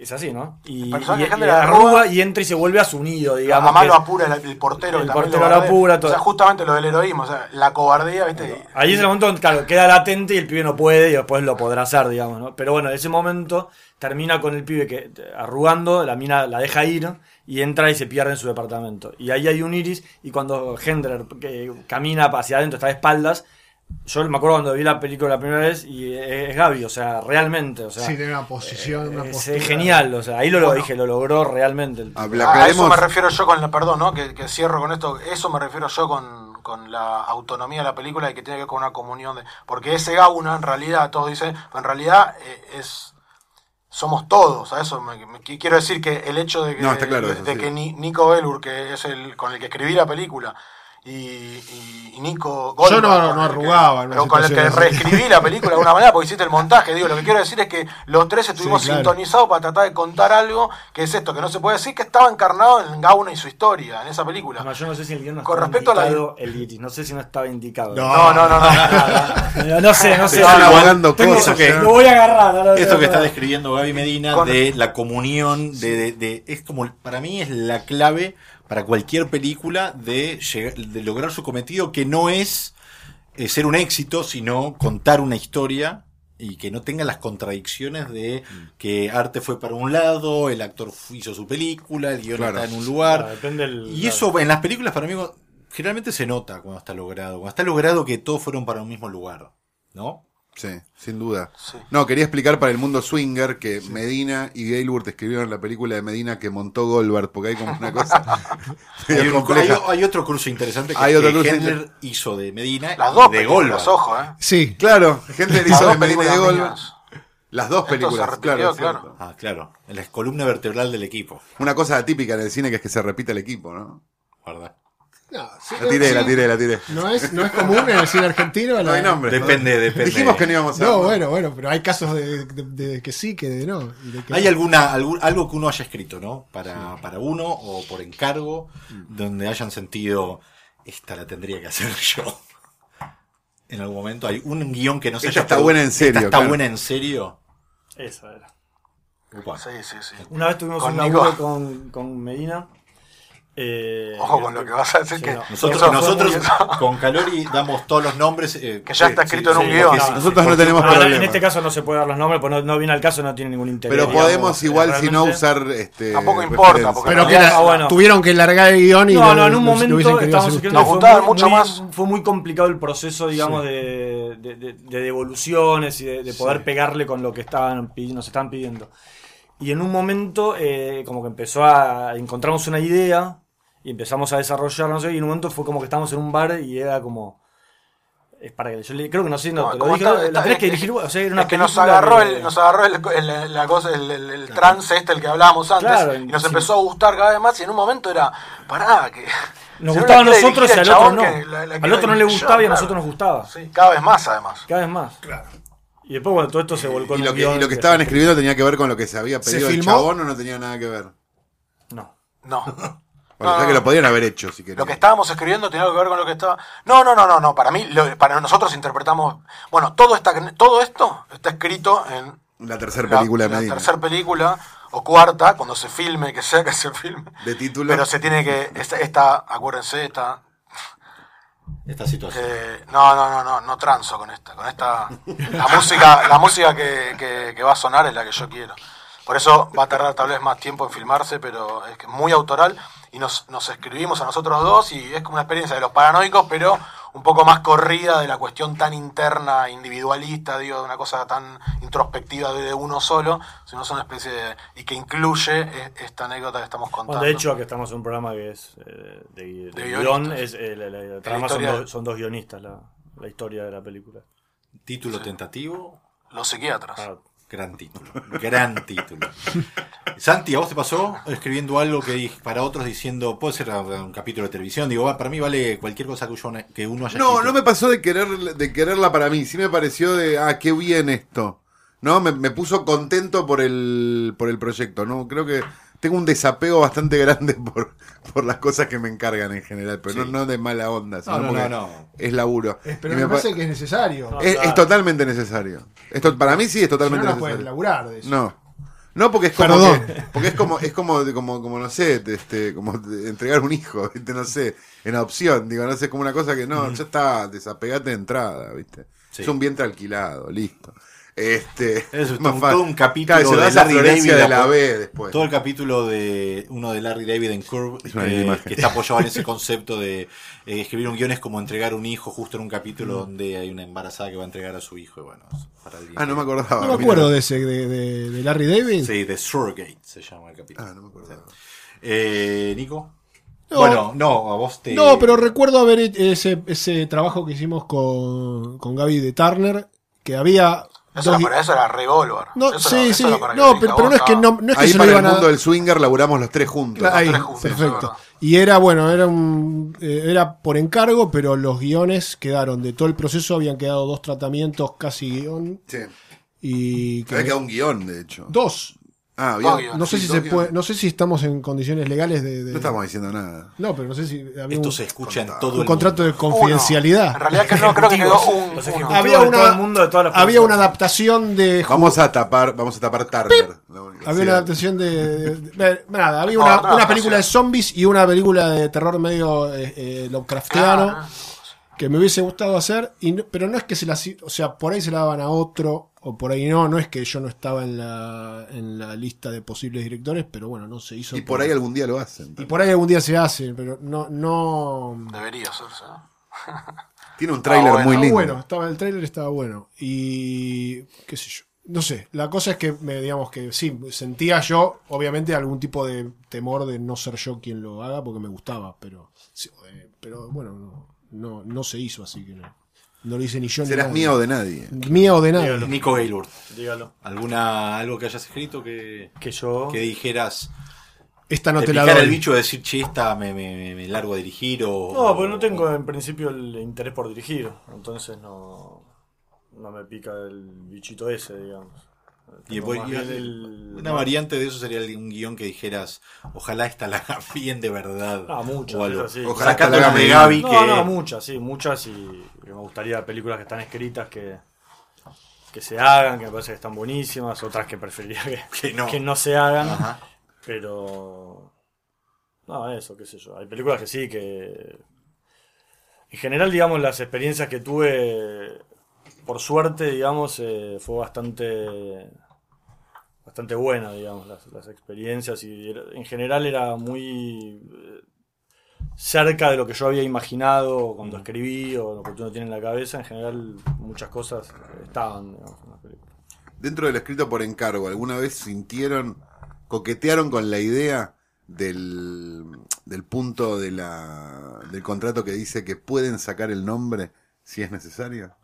Es así, ¿no? Y, arruga y entra y se vuelve a su nido, digamos. Además lo apura el, el portero. el portero lo apura, todo. O sea, justamente lo del heroísmo, o sea, la cobardía, ¿viste? Ahí es el momento donde, claro, queda latente y el pibe no puede y después lo podrá hacer, digamos, ¿no? Pero bueno, en ese momento termina con el pibe que arrugando, la mina la deja ir y entra y se pierde en su departamento. Y ahí hay un iris y cuando Hendler que camina hacia adentro, está de espaldas, yo me acuerdo cuando vi la película la primera vez y es Gaby, o sea, realmente, o sea, sí, tiene una posición, una es, postura. es genial, o sea, ahí lo, Bueno. dije, lo logró realmente. el A eso me refiero yo con la, perdón, ¿no? Que, que cierro con esto, eso me refiero yo con, con la autonomía de la película y que tiene que ver con una comunión de. Porque ese Gauna, en realidad, todos dicen, en realidad eh, es. Somos todos, a eso me, me- quiero decir que el hecho de que, No, está claro de, eso, de sí. que Ni- Nico Belur, que es el con el que escribí la película, y, y- y Nico Goldberg, no- con no que- arrugaba pero con el que reescribí la película de alguna manera, porque hiciste el montaje, digo, lo que quiero decir es que los tres estuvimos Sí, claro. sintonizados para tratar de contar algo que es esto, que no se puede decir, que estaba encarnado en Gauna y su historia, en esa película. No, yo no sé si el guion no Con estaba respecto a la- indicado el iris, no sé si no estaba indicado. No. No, no, no, no. No, no sé, no sé. Tengo- cosas, que- ya. Lo voy a agarrar. Esto que está describiendo Gaby Medina Con- de la comunión, de, de- de- es como, para mí es la clave para cualquier película de, llegar- de lograr su cometido, que no es eh, ser un éxito, sino contar una historia y que no tenga las contradicciones de que arte fue para un lado, el actor hizo su película, el guion Claro. está en un lugar. Ah, del- Y eso en las películas para mí generalmente se nota cuando está logrado, cuando está logrado que todos fueron para un mismo lugar, ¿no? Sí, sin duda. Sí. No, quería explicar para el mundo swinger que Medina y Gaylord escribieron la película de Medina que montó Goldberg, porque hay como una cosa Hay, medio un- compleja. hay- hay otro cruce interesante que, Hay otro que cruce Hendler inter- hizo de Medina Las y dos de películas, Goldberg. ojo, ¿eh? Sí, Claro, Las hizo dos de Medina y de películas Goldberg. Las dos películas, repitió, claro, es claro. cierto. Ah, claro. La columna vertebral del equipo, Una cosa atípica en el cine que es que se repite el equipo, ¿no? ¿verdad? No, sí, La tiré, sí. la tiré, la tiré. No es, no es común en el cine argentino. No la- hay nombre. Depende, depende. Dijimos que no íbamos a. No, bueno, bueno, pero hay casos de, de- de que sí, que de no. y de que ¿Hay no. alguna, algún, algo que uno haya escrito, ¿no? Para, para uno o por encargo, donde hayan sentido, esta la tendría que hacer yo. En algún momento hay un guion que no se Esta haya está produ- buena en serio, Esta está claro. buena en serio. Esa era. Upa. Sí, sí, sí. Una vez tuvimos Con un laburo con, con Medina. Eh, Ojo con lo que vas a decir, Sí, que no. Nosotros, nosotros con Calori damos todos los nombres. eh, Que ya está sí, escrito en un sí, guion. porque sí, Nosotros no porque- tenemos no, problema. en este caso no se puede dar los nombres, pues no, no viene al caso, no tiene ningún interés. Pero digamos, podemos eh, igual si no usar este Tampoco importa, porque Pero que la- Ah, bueno. tuvieron que largar el guion y No, no, en un momento estábamos escribiendo. Nos muy- mucho muy- más. Fue muy complicado el proceso, digamos, de, de, de- de devoluciones y de, de poder pegarle con lo que estaban nos estaban pidiendo. Y en un momento, eh, como que empezó a. Encontramos una idea y empezamos a desarrollar, no sé, y en un momento fue como que estábamos en un bar y era como. Es para que yo le, creo que no sé, no, No, te lo dije, está- está- que dirigir, o sea, era una es que nos agarró, que- el, nos agarró el, el- la cosa, el, el- el trance este, el que hablábamos antes, Claro, y nos sí. empezó a gustar cada vez más, y en un momento era, pará, que... Nos si gustaba a nosotros y al el otro no. que la- la Al otro no le dirigir yo, gustaba y a claro. nosotros nos gustaba. Sí, cada vez más además. Cada vez más. Y después, bueno, todo esto se volcó en Y lo que, y lo que estaban escribiendo tenía que ver con lo que se había ¿Se pedido el filmó? chabón o no tenía nada que ver. No. No. Bueno, No, que lo podrían haber hecho si querían. Lo que estábamos escribiendo tenía algo que ver con lo que estaba. No, no, no, no, no. Para mí, lo- para nosotros interpretamos. Bueno, todo está, todo esto está escrito en La tercera la, película de la Medina. tercera película o cuarta, cuando se filme, que sea que se filme. De título. Pero se tiene que. Esta, esta acuérdense, esta. Esta situación. eh, no, no, no, no, no transo con esta. Con esta. La música, la música que, que- que va a sonar es la que yo quiero. Por eso va a tardar tal vez más tiempo en filmarse, pero es que es muy autoral. Y nos, nos escribimos a nosotros dos y es como una experiencia de los paranoicos, pero un poco más corrida de la cuestión tan interna, individualista, digo, de una cosa tan introspectiva de uno solo, sino es una especie de. y que incluye e- esta anécdota que estamos contando. Bueno, de hecho, que estamos en un programa que es eh, de, de De guion, es, eh, la, la- la trama son, dos- son dos guionistas la, la historia de la película. Título tentativo. los psiquiatras. Ah, Gran título, gran título. Santi, ¿a vos te pasó escribiendo algo que para otros diciendo, puede ser un capítulo de televisión? Digo, va, para mí vale cualquier cosa que uno, que uno haya No, escrito. no me pasó de querer de quererla para mí. Sí me pareció de, ah, qué bien esto. No, me, me puso contento por el, por el proyecto. No, creo que tengo un desapego bastante grande por, por las cosas que me encargan en general, pero Sí. no, no de mala onda, sino no, porque no, no. es laburo. Pero Y me, me pa- parece que es necesario. Es, claro. es totalmente necesario. Esto, para mí sí es si no, totalmente no puedes necesario. laburar de eso. No. No, porque es como Perdón. que- porque es como, es como, como, como no sé, este, como entregar un hijo, ¿viste? no sé, en adopción, digo, no sé, como una cosa que no, ya está, desapegate de entrada, ¿viste? Sí. Es un vientre alquilado, listo. Este, Es más un- fácil. todo un capítulo Claro, de Larry David de la B después. Todo el capítulo de uno de Larry David en Curve, eh, que está apoyado en ese concepto de eh, escribir un guion es como entregar un hijo justo en un capítulo Mm. donde hay una embarazada que va a entregar a su hijo. Y bueno, para alguien Ah, no me acordaba. No me mira. acuerdo de ese, de, de- de Larry David. Sí, de Surrogate se llama el capítulo. Ah, no me acordaba. Eh, Nico. No. bueno, no, a vos te. No, pero recuerdo haber hecho ese, ese trabajo que hicimos con, con Gaby de Turner, que había... Eso, era di- para eso era Revolver. No, Eso sí, era- eso sí. era para que No, te pero, no es que no, no es que Ahí se lo para el a mundo del swinger laburamos los tres juntos. Ahí, tres juntos, perfecto. Y era, bueno, era un eh, era por encargo, pero los guiones quedaron, de todo el proceso habían quedado dos tratamientos casi guion Sí. y que- Había quedado un guion, de hecho. dos. Ah, guiones. No sé sí, si se puede, no sé si estamos en condiciones legales de, de- No estamos diciendo nada. No, pero no sé si había Esto un, se escucha en todo un el contrato de mundo. Uno. confidencialidad. En realidad que no, creo que quedó un. Había de una, todo el mundo, de todas las había una adaptación de Vamos a tapar, vamos a tapar Turner. La única- Había una adaptación de. de- de- nada, había No, una, una película de zombies y una película de terror medio eh, eh, Lovecraftiano Ah, que me hubiese gustado hacer, y no- pero no es que se la. O sea, por ahí se la daban a otro, o por ahí no, no es que yo no estaba en la, en la lista de posibles directores, pero bueno, no se hizo. Y por ahí algún día lo hacen. y por ahí algún día se hace, pero no. no Debería hacerse. ¿no? Tiene un tráiler Ah, bueno. muy estaba lindo. bueno, estaba, el trailer estaba bueno. Y. qué sé yo. No sé, la cosa es que me digamos que sí, sentía yo, obviamente, algún tipo de temor de no ser yo quien lo haga, porque me gustaba, pero. sí, eh, pero bueno, no, no, no se hizo, así que no. No lo hice ni yo ni Serás nadie. mía o de nadie. Mía o de nadie. Nico Gaylord. Dígalo. ¿Alguna, algo que hayas escrito que, Que yo. que dijeras, Esta no te te la picara doy. el bicho de decir, che, esta me, me, largo a dirigir o... No, porque no tengo en principio el interés por dirigir. Entonces no. No me pica el bichito ese, digamos. Y Tengo voy- más y- bien el- Una variante de eso sería un guion que dijeras, ojalá esta la haga bien de verdad. No, muchas, O algo. sí. Ojalá esta la haga Gaby que... No, no, muchas, sí, muchas y me gustaría películas que están escritas que, que se hagan, que me parece que están buenísimas, otras que preferiría que, Que no. que no se hagan, Ajá. pero... No, eso, qué sé yo. Hay películas que sí, que... En general, digamos, las experiencias que tuve, por suerte, digamos, eh, fue bastante bastante buena, digamos, las, las experiencias y era- en general era muy eh, cerca de lo que yo había imaginado cuando escribí o lo que uno tiene en la cabeza. En general, muchas cosas estaban digamos, en la película. Dentro del escrito por encargo, ¿alguna vez sintieron, coquetearon con la idea del, del punto de la, del contrato que dice que pueden sacar el nombre si es necesario?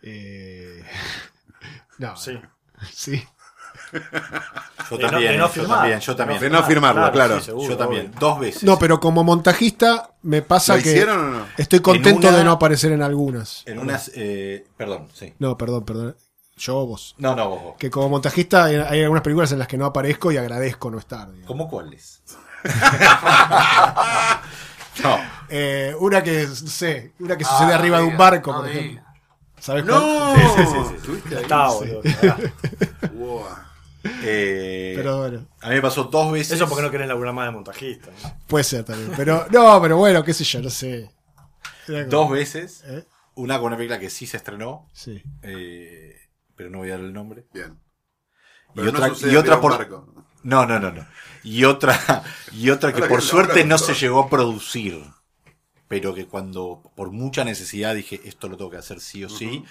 Eh, no, Sí. sí. Yo De no- también, de no yo también, yo también. De no firmarlo, claro. sí, seguro, Yo también, obvio. dos veces. No, pero como montajista me pasa ¿Lo que hicieron o no? estoy contento una- de no aparecer en algunas. En unas... eh, perdón, sí. No, perdón, perdón. Yo o vos. No, no, vos, vos. Que como montajista hay, algunas películas en las que no aparezco y agradezco no estar. digamos. ¿Cómo cuáles? no. Eh, una que, sé, una que Ah, sucede arriba de un barco, no por diga. ejemplo. ¿Sabes ¡No! cuál? Sí, está, boludo. Wow. Eh, Pero bueno, a mí me pasó dos veces. Eso porque no querés laburar más de montajista. ¿no? puede ser también. Pero no, pero bueno, qué sé yo, no sé. Como- Dos veces. ¿Eh? Una con una película que sí se estrenó, Sí. eh, pero no voy a dar el nombre. Bien. Y Pero otra, y por. No, no, no, no. Y otra, y otra que Ahora por que suerte no se llegó a producir. Pero que cuando, por mucha necesidad, dije, esto lo tengo que hacer sí o sí.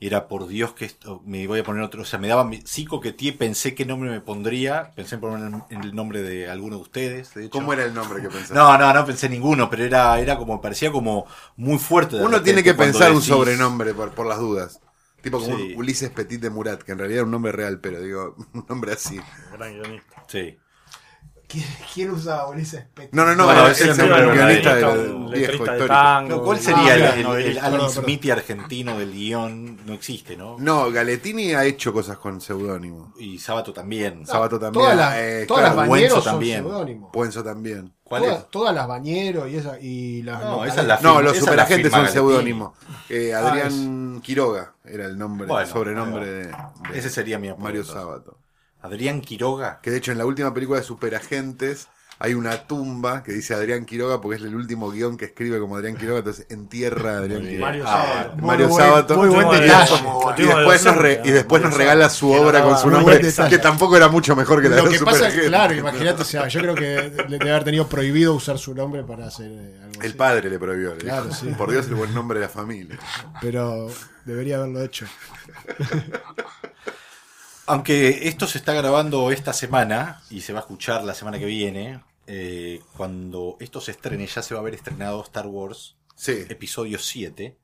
Y era, por Dios, que esto, me voy a poner otro. O sea, me daba, mi- sí coqueteé, pensé qué nombre me pondría. Pensé en poner en el nombre de alguno de ustedes. De hecho. ¿Cómo era el nombre que pensaste? No, no, no pensé ninguno, pero era, era como, parecía como muy fuerte. de Uno tiene que pensar un sobrenombre por, por las dudas. Tipo como Sí. un Ulises Petit de Murat, que en realidad era un nombre real, pero digo, un nombre así. Gran guionista. Sí. ¿Quién, quién usaba Ulises Petit? No, no, no, Bueno, ese el guionista del viejo histórico. No, ¿Cuál sería Ah, el, el- no, el el- Alan. Smithy argentino del guion? No existe, ¿no? No, Galetini ha hecho cosas con seudónimo. Y Sábato también. Sabato también. Todas las, eh, todas claro, las Buenzo bañeros son también. seudónimos. Puenzo también. ¿Cuál Todas, es? todas las bañeros y, esa, y las No, locales. esa es la No, los es superagentes son Galetini. seudónimos. Eh, Adrián Quiroga era el nombre, Bueno, el sobrenombre de, Ese sería mi Mario apunte. Sábato. Adrián Quiroga. Que de hecho en la última película de Superagentes hay una tumba que dice Adrián Quiroga porque es el último guion que escribe como Adrián Quiroga, entonces entierra a Adrián. Quiroga. Mario Ah, Sábato. Muy Mario Sábato. Muy buen detalle. Y después, nos, re- y después nos regala su obra con su nombre, que tampoco era mucho mejor que la Lo de que los pasa, Superagentes. claro, imagínate, o sea, yo creo que le debe haber tenido prohibido usar su nombre para hacer eh, algo El así. padre le prohibió, le Claro, dijo, sí. por Dios el buen nombre de la familia. Pero debería haberlo hecho. Aunque esto se está grabando esta semana y se va a escuchar la semana que viene, eh, cuando esto se estrene ya se va a haber estrenado Star Wars Sí. episodio 7.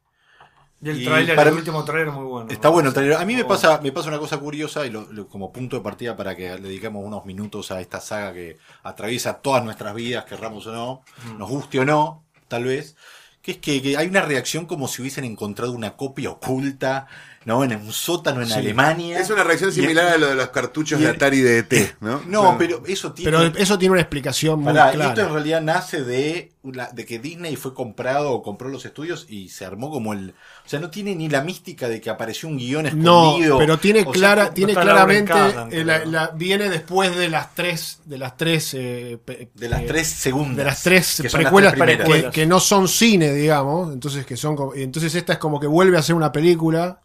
Y el Y tráiler, para el último tráiler muy bueno. Está bueno el trailer. A mí me Oh. pasa, me pasa una cosa curiosa y lo- lo- como punto de partida para que le dediquemos unos minutos a esta saga que atraviesa todas nuestras vidas, querramos o no, nos guste o no, tal vez, que es que, que hay una reacción como si hubiesen encontrado una copia oculta, ¿no? En un sótano en Alemania. Es una reacción Y- similar a lo de los cartuchos y- de Atari de ET, ¿no? No, Bueno, pero eso tiene... Pero eso tiene una explicación muy Pará, clara. esto en realidad nace de, una- de que Disney fue comprado o compró los estudios y se armó como el... O sea, no tiene ni la mística de que apareció un guion No, escondido. pero tiene O clara, no tiene claramente eh, la- creo. la- viene después de las tres, de las tres, eh, pe- de las eh, tres segundas. de las tres que las precuelas tres que, que no son cine, digamos, entonces que son, como- entonces esta es como que vuelve a ser una película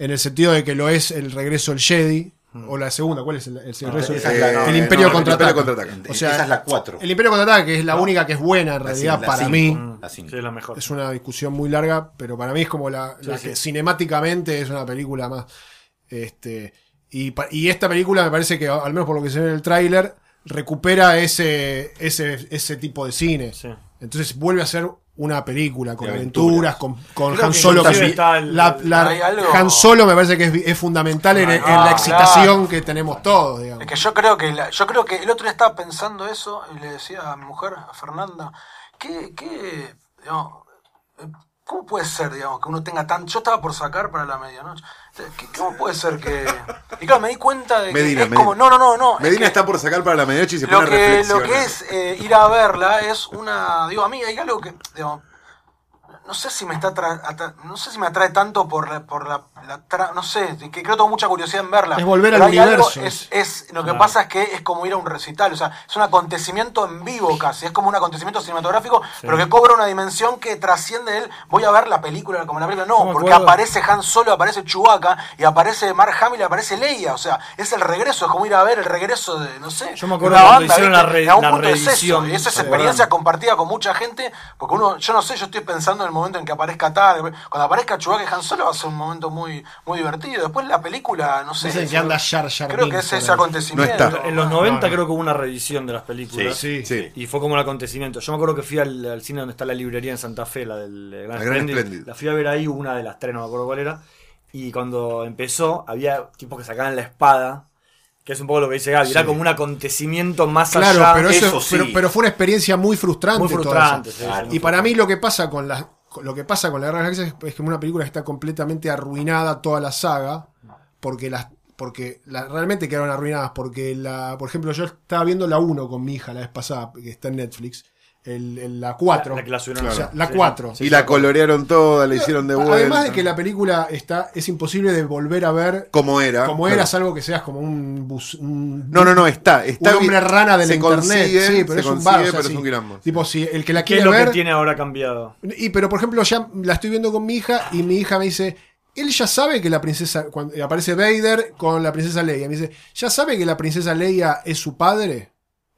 en el sentido de que lo es el regreso del Jedi o la segunda, ¿cuál es el, el regreso? esa es la- el no, Imperio no, contraataca. el Imperio contraataca. O sea, Esa es la 4. El Imperio contraataca que es la única que es buena en realidad para mí. La cinco. Sí, es la mejor. Es una discusión muy larga, pero para mí es como la, la Sí, que cinemáticamente es una película más. Este, y, y esta película me parece que, al menos por lo que se ve en el tráiler, recupera ese, ese, ese tipo de cine. Sí. Entonces vuelve a ser una película con aventuras, aventuras. con, con Han Solo. que- el- la- la- Han Solo me parece que es, es fundamental en, en Ah, la excitación claro. que tenemos todos, digamos. Es que yo creo que la- yo creo que el otro día estaba pensando eso y le decía a mi mujer, a Fernanda, ¿qué, qué, digamos, ¿cómo puede ser, digamos, que uno tenga tan... Yo estaba por sacar para la medianoche. ¿Qué- ¿Cómo puede ser que...? Y claro, me di cuenta de que Medina, es Medina. como... No, no, no, no. es Medina que está por sacar para la medianoche y se lo pone a que, reflexionar. lo que es eh, ir a verla es una... Digo, a mí hay algo que... digamos, no sé si me está atra- no sé si me atrae tanto por la, por la, la tra- no sé, que creo que tengo mucha curiosidad en verla. Es volver Pero al universo, es, es- lo que pasa es que es como ir a un recital, o sea, es un acontecimiento en vivo casi, es como un acontecimiento cinematográfico, pero que cobra una dimensión que trasciende el voy a ver la película como la película, no, porque acuerdo. aparece Han Solo, aparece Chewbacca y aparece Mark Hamill y aparece Leia, o sea, es el regreso, es como ir a ver el regreso de, no sé, Yo me acuerdo una cuando hicieron la re- la punto es eso, y esa es ¿se experiencia compartida con mucha gente, porque uno, yo no sé, yo estoy pensando en el momento en que aparezca tal, cuando aparezca Chewbacca y Han Solo va a ser un momento muy, muy divertido. Después la película, no sé. Dicen que anda Jar Jar Creo que es ese acontecimiento. No está. En los 90 creo que hubo una reedición de las películas. Sí. Sí. Y fue como un acontecimiento. Yo me acuerdo que fui al, al cine donde está la librería en Santa Fe, la del eh, Gran La Gran Splendid. Splendid. La fui a ver ahí, una de las tres, no me acuerdo cuál era. Y cuando empezó, había tipos que sacaban la espada, que es un poco lo que dice Gaby. Era como un acontecimiento más Claro, allá. pero, eso, eso sí. pero, pero fue una experiencia muy frustrante. Muy todo frustrante, eso. sí, Claro. sí, muy Y para mí lo que pasa con la, lo que pasa con la Guerra de las Galaxias es que una película está completamente arruinada toda la saga, porque las porque la- realmente quedaron arruinadas, porque la, por ejemplo, yo estaba viendo la 1 con mi hija la vez pasada, que está en Netflix, el, el- la 4. La- la que la subieron O sea, ahora. la Sí, 4. sí. y la colorearon toda, la hicieron de vuelta. Además de que la película está, es imposible de volver a ver Como era. como claro. era, salvo que seas como un, bus- un No, no, no, está. está un hombre bien. rana del internet. Consigue, sí, pero se es un consigue, bar. o sea, pero sí. es un quilombo. Tipo, si el que la ¿Qué es quiere lo ver. que tiene ahora cambiado? Y pero por ejemplo, ya la estoy viendo con mi hija y mi hija me dice, él ya sabe que la princesa, cuando aparece Vader con la princesa Leia, me dice, ¿ya sabe que la princesa Leia es su padre?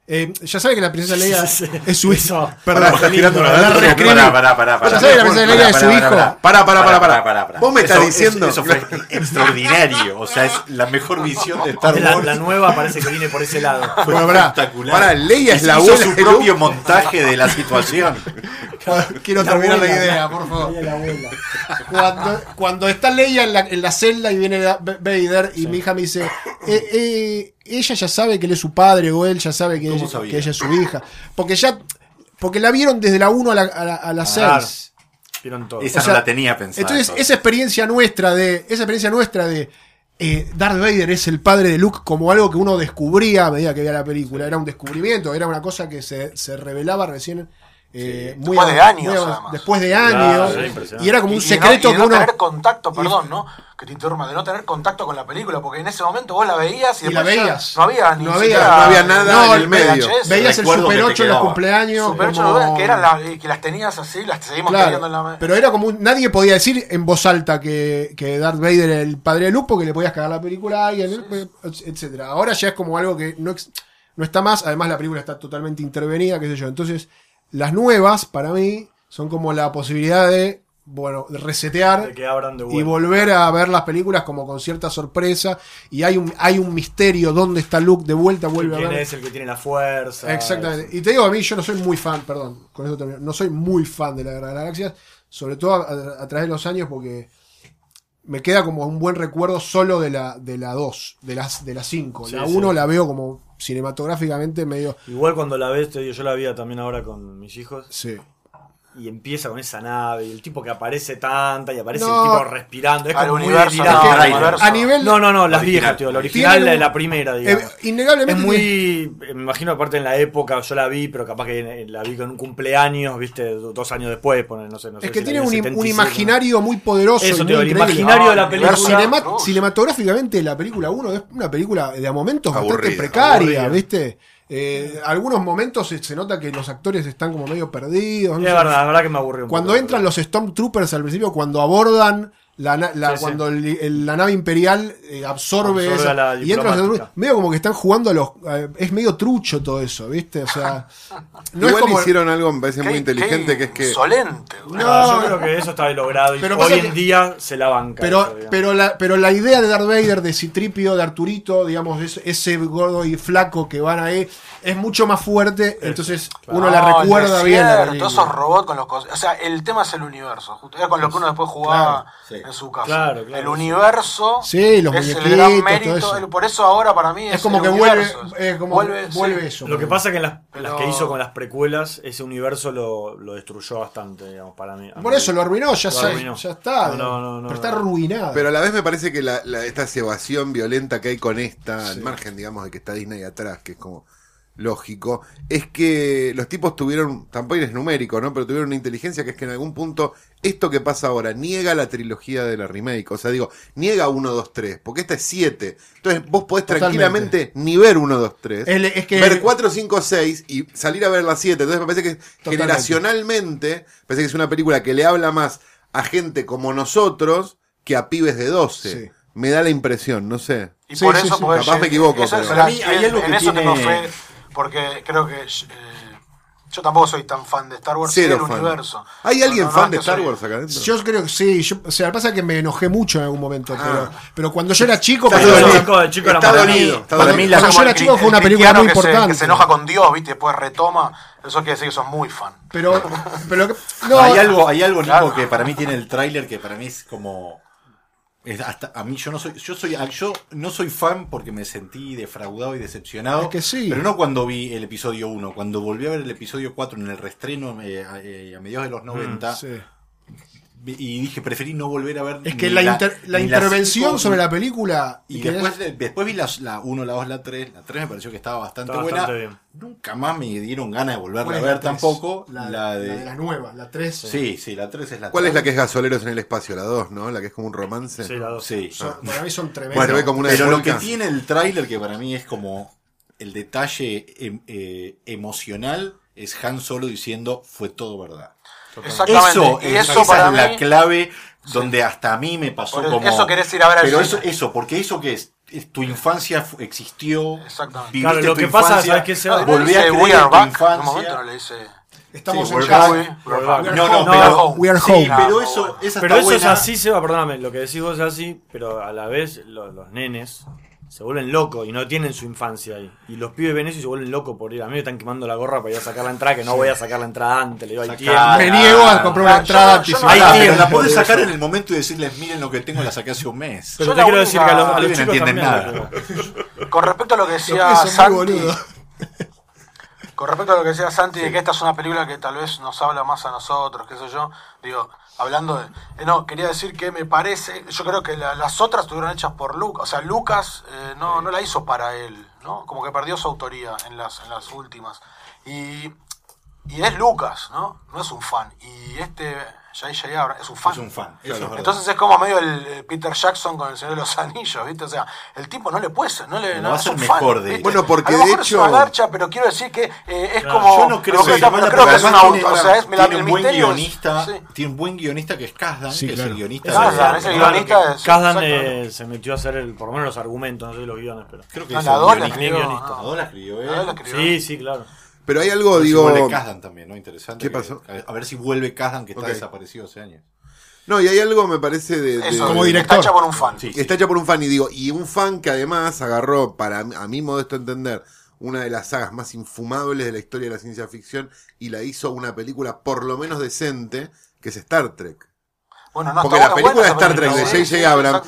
Eh, ya sabe que la princesa Leia Sí, sí. es su hijo. Perdón, Pará, está tirando una la data. Pará, pará, pará. Ya sabe que la princesa Leia es su hijo. Pará, pará, pará, pará. Vos me estás Eso- diciendo- Eso, fue extraordinario. O sea, es la mejor visión de Star La, Wars. la nueva parece que viene por ese lado. Fue Bueno, pará. espectacular. Pará, Leia es la hizo abuela su propio montaje de la situación. Quiero La terminar la idea, por favor. La abuela. Cuando, cuando está Leia en la, en la celda y viene Vader y mi hija me dice, eh, eh, ella ya sabe que él es su padre o él ya sabe que, ¿Cómo ella, sabía? que ella es su hija. Porque ya, porque la vieron desde la 1 a la, a la, a la Claro. 6. Vieron todo. Esa O sea, no la tenía pensada. Entonces, esa experiencia nuestra de, esa experiencia nuestra de eh, Darth Vader es el padre de Luke como algo que uno descubría a medida que veía la película. Era un descubrimiento, era una cosa que se, se revelaba recién. Eh, muy Después de años, muy además. Después de años. y era como un Y- y secreto no, y de que no uno. tener contacto, perdón, ¿no? Que te interrumpa, de no tener contacto con la película, porque en ese momento vos la veías y, Y la después veías. no había ni No había- siquiera no había nada en el medio. VHS. Veías el Super te 8 en los cumpleaños. Super ocho, como- que, eran la- que las tenías así, las seguimos Claro, teniendo en la pero era como un- nadie podía decir en voz alta que, que Darth Vader era el padre de Luke porque le podías cagar la película a alguien, etcétera. Ahora ya es como algo que no, no está más, además la película está totalmente intervenida, qué sé yo. Entonces, las nuevas, para mí, son como la posibilidad de, bueno, resetear De que abran de y volver a ver las películas como con cierta sorpresa. Y hay un, hay un misterio, ¿dónde está Luke? De vuelta vuelve a ¿Quién ver. es el que tiene la fuerza? Exactamente. Y te digo, a mí yo no soy muy fan, perdón, con eso termino. No soy muy fan de la Guerra de las Galaxias, sobre todo a, a- a través de los años, porque me queda como un buen recuerdo solo de la de la 2, de las de la 5. Sí, la sí. 1 la veo como cinematográficamente medio. Igual cuando la ves, te digo, yo la vi también ahora con mis hijos. Sí. Y empieza con esa nave y el tipo que aparece tanta y aparece No. el tipo respirando. Es Al como muy universo, no, al trailer. universo. A nivel. No, no, no, las Original. viejas, tío. La original, la, un- la primera, eh, digamos. innegablemente. Es tiene- muy. Me imagino, aparte en la época, yo la vi, pero capaz que la vi con un cumpleaños, viste, dos años después, poner, no sé, no sé. Es que si tiene un, im- 77, un imaginario muy poderoso. Eso, tío, muy el imaginario de la película. Cinema- cinematográficamente la película 1 es una película de a momentos bastante Aburrida, precaria, aburrida. ¿viste? Eh, algunos momentos se, se nota que los actores están como medio perdidos. Sí, no es sé. verdad, la verdad que me aburrió un Cuando poco. entran los Stormtroopers al principio, cuando abordan la, na- la- Sí, sí. cuando el- el- la nave imperial eh, absorbe, la y entran los medio como que están jugando a los eh, es medio trucho todo eso, ¿viste? O sea, no Igual es como hicieron algo, me parece muy inteligente, que es que Insolente. No, No, yo creo que eso está logrado y Pero hoy en que- día se la banca. Pero, eso, pero, la, pero la idea de Darth Vader, de Citripio, de Arturito, digamos, ese, ese gordo y flaco que van ahí, es mucho más fuerte, entonces uno la No, recuerda bien. la desierto, película. esos robots con los O sea, el tema es el universo. justo. Era con lo que uno después jugaba Claro, sí. En su casa. Claro, claro, el universo Sí, los es el gran todo mérito. eso. por eso ahora para mí es, Es como el que vuelve, eh, como vuelve, vuelve, sí. eso. Lo que pasa es que en las, Pero- las que hizo con las precuelas, ese universo lo, lo destruyó bastante, digamos, para mí. Por mí- eso lo arruinó, ya, Lo arruinó. ya está. No, no, no, no, pero está no. arruinado. Pero a la vez me parece que la, la- esta cebación violenta que hay con esta, al margen, digamos, de que está Disney atrás, que es como lógico, es que los tipos tuvieron, tampoco es numérico, ¿no? Pero tuvieron una inteligencia que es que en algún punto esto que pasa ahora niega la trilogía de la remake. O sea, digo, niega 1, 2, 3, porque esta es 7. Entonces vos podés Totalmente. tranquilamente ni ver 1, 2, 3. Es, es que ver 4, 5, 6 y salir a ver la 7. Entonces me parece que Totalmente. generacionalmente, me parece que es una película que le habla más a gente como nosotros que a pibes de 12. Sí. Me da la impresión, no sé. Y Sí, por sí, eso sí. Capaz me llegar- equivoco, eso pero- Para mí hay algo en que eso tengo tiene- fe, porque creo que eh, yo tampoco soy tan fan de Star Wars Cero y del fan. universo. ¿Hay No, alguien no, no, fan de Star soy- Wars acá adentro? Yo creo que sí. Yo, o sea, pasa que me enojé mucho en algún momento. Ah. Pero, pero cuando yo era chico. Está chico, el chico Para dolido. mí la- cuando yo era el chico fue una el película muy que se- importante. que se enoja con Dios, ¿viste? Después retoma. Eso quiere decir que sos muy fan. Pero, pero no, hay algo, hay algo Claro. que para mí tiene el tráiler que para mí es como es hasta a mí yo no soy yo soy yo no soy fan porque me sentí defraudado y decepcionado. Es que sí. Pero no cuando vi el episodio 1, cuando volví a ver el episodio 4 en el restreno eh, a, eh, a mediados de los 90 Sí. Y dije preferí no volver a ver Es que la, inter- la intervención cinco, sobre la película. y que después, después vi las- la 1, la 2, la 3. La 3 me pareció que estaba bastante Está buena. bastante bien. Nunca más me dieron ganas de volverla ¿cuál a es ver la tres? tampoco. La, La, de. la de la nueva, la 3. sí, sí, la 3 es la ¿Cuál es la que es gasoleros en el espacio? La 2, ¿no? La que es como un romance. Sí, la dos. Sí. para mí son tremendos. Bueno, como una Pero lo que tiene el tráiler, que para mí es como el detalle em- eh, emocional, es Han Solo diciendo fue todo verdad. Exactamente. Eso, y es, eso esa para es la mí. clave donde hasta a mí me pasó Por como... eso querés ir a ver Pero eso, eso, porque eso que es, es tu infancia existió. Exactamente. viviste Claro, lo tu que pasa, infancia, ¿sabes qué, Seba? No, no Volví a creer We en are tu back. En un infancia. momento no le dice. Estamos Sí, en casa. No, no, We are pero- home. We are Sí, home. pero Ah, eso, esa Pero está eso es buena. así, Seba, perdóname, lo que decís vos es así, pero a la vez lo- los, nenes se vuelven locos y no tienen su infancia ahí. Y los pibes ven eso y se vuelven locos por ir. A mí me están quemando la gorra para ir a sacar la entrada, que no voy a sacar la entrada antes. Le digo, hay. Me niego a comprar una Ah, entrada no- anticipada. Hay tiempo. pero la podés sacar en el momento y decirles, miren lo que tengo, la saqué hace un mes. Pero Yo te quiero única- decir que a los, a los chicos entienden también nada. Con respecto a lo que decía Santi, con respecto a lo que decía Santi de que esta es una película que tal vez nos habla más a nosotros, qué sé yo, digo, hablando de... eh, no, quería decir que me parece, yo creo que la- las otras estuvieron hechas por Lucas, o sea, Lucas eh, no, no la hizo para él, ¿no? Como que perdió su autoría en las, en las últimas. Y, y es Lucas, ¿no? No es un fan. Y este, J.J. Abrams, es un fan. Es un fan. Eso es. Entonces es como medio el eh, Peter Jackson con el Señor de los Anillos, ¿viste? O sea, el tipo no le puede ser, no le No no, va a es ser un mejor, fan, de ¿viste? hecho. Bueno, porque a lo de mejor es hecho- una garcha, pero quiero decir que eh, es Claro, como Yo no creo que, creo, que es una tiene- o sea, es tiene el un buen es- guionista, sí. tiene un buen guionista que es Kazdan, Sí, que es claro. el guionista de- claro, es el guionista Kazdan eh, se metió a hacer el, por lo menos los argumentos, no sé los guiones, pero. Creo que es el guionista. escribió, escribió. Sí, sí, claro. Pero hay algo, A ver si digo. vuelve Kazdan también, ¿no? Interesante. ¿Qué que- pasó? A ver si vuelve Kazdan, que está desaparecido hace años. No, y hay algo, me parece, de. de- Eso, Como está director. hecha por un fan. Sí, está hecha por un fan, y digo, y un fan que además agarró, para a mi modesto entender, una de las sagas más infumables de la historia de la ciencia ficción y la hizo una película por lo menos decente, que es Star Trek. Bueno, no, Porque la buena, película de Star Trek de. J.J. Abrams,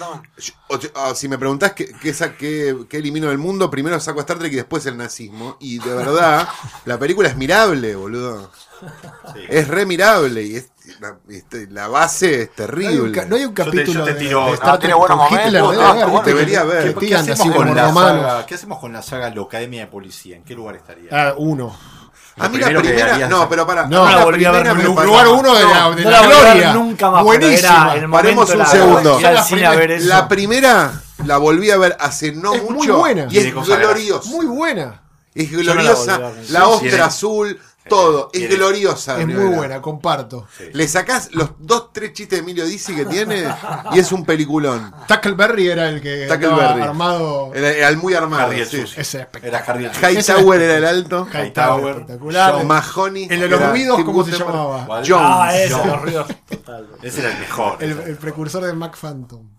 si me preguntás qué, qué, qué- qué eliminó del mundo, primero saco a Star Trek y después el nazismo. Y de verdad, la película es mirable, boludo. Sí. Es re mirable y es, la, este, la base es No hay, un, terrible. no hay un Yo te- capítulo yo te de- tiro- de Star tiene Trek buenos con Hitler, momentos, debe haber, bueno, ¿viste? debería. Que ¿Qué- ¿Qué tiran hacemos, con la saga, ¿Qué hacemos con la saga La Academia de Policía? ¿En qué lugar estaría? Ah, uno. A mí la primera, no, pero para. No, la volví a ver Lugar uno de la, de gloria. nunca más. Buenísima. Paremos un la- segundo. La cine a ver eso. La primera la volví a ver hace no Es muy mucho buena. y es gloriosa. Muy buena. Es gloriosa, la ostra azul, todo. Es tiene- gloriosa. Es muy Rivera. buena, comparto. Le sacás los dos, tres chistes de Emilio Dizzi que tiene y es un peliculón. Tackleberry era el que estaba Tackleberry. armado. Era, era el muy armado. Harry el sí. sucio. Ese es espectacular. Era Harry el sucio. Hightower era el alto. Hightower, espectacular. John Mahoney. El de los era ruidos, Tim ¿cómo se Gutenberg. llamaba? Jones. Ah, ese, Jones. los ruidos. Total. Ese era el mejor. El, el precursor de Mac Phantom.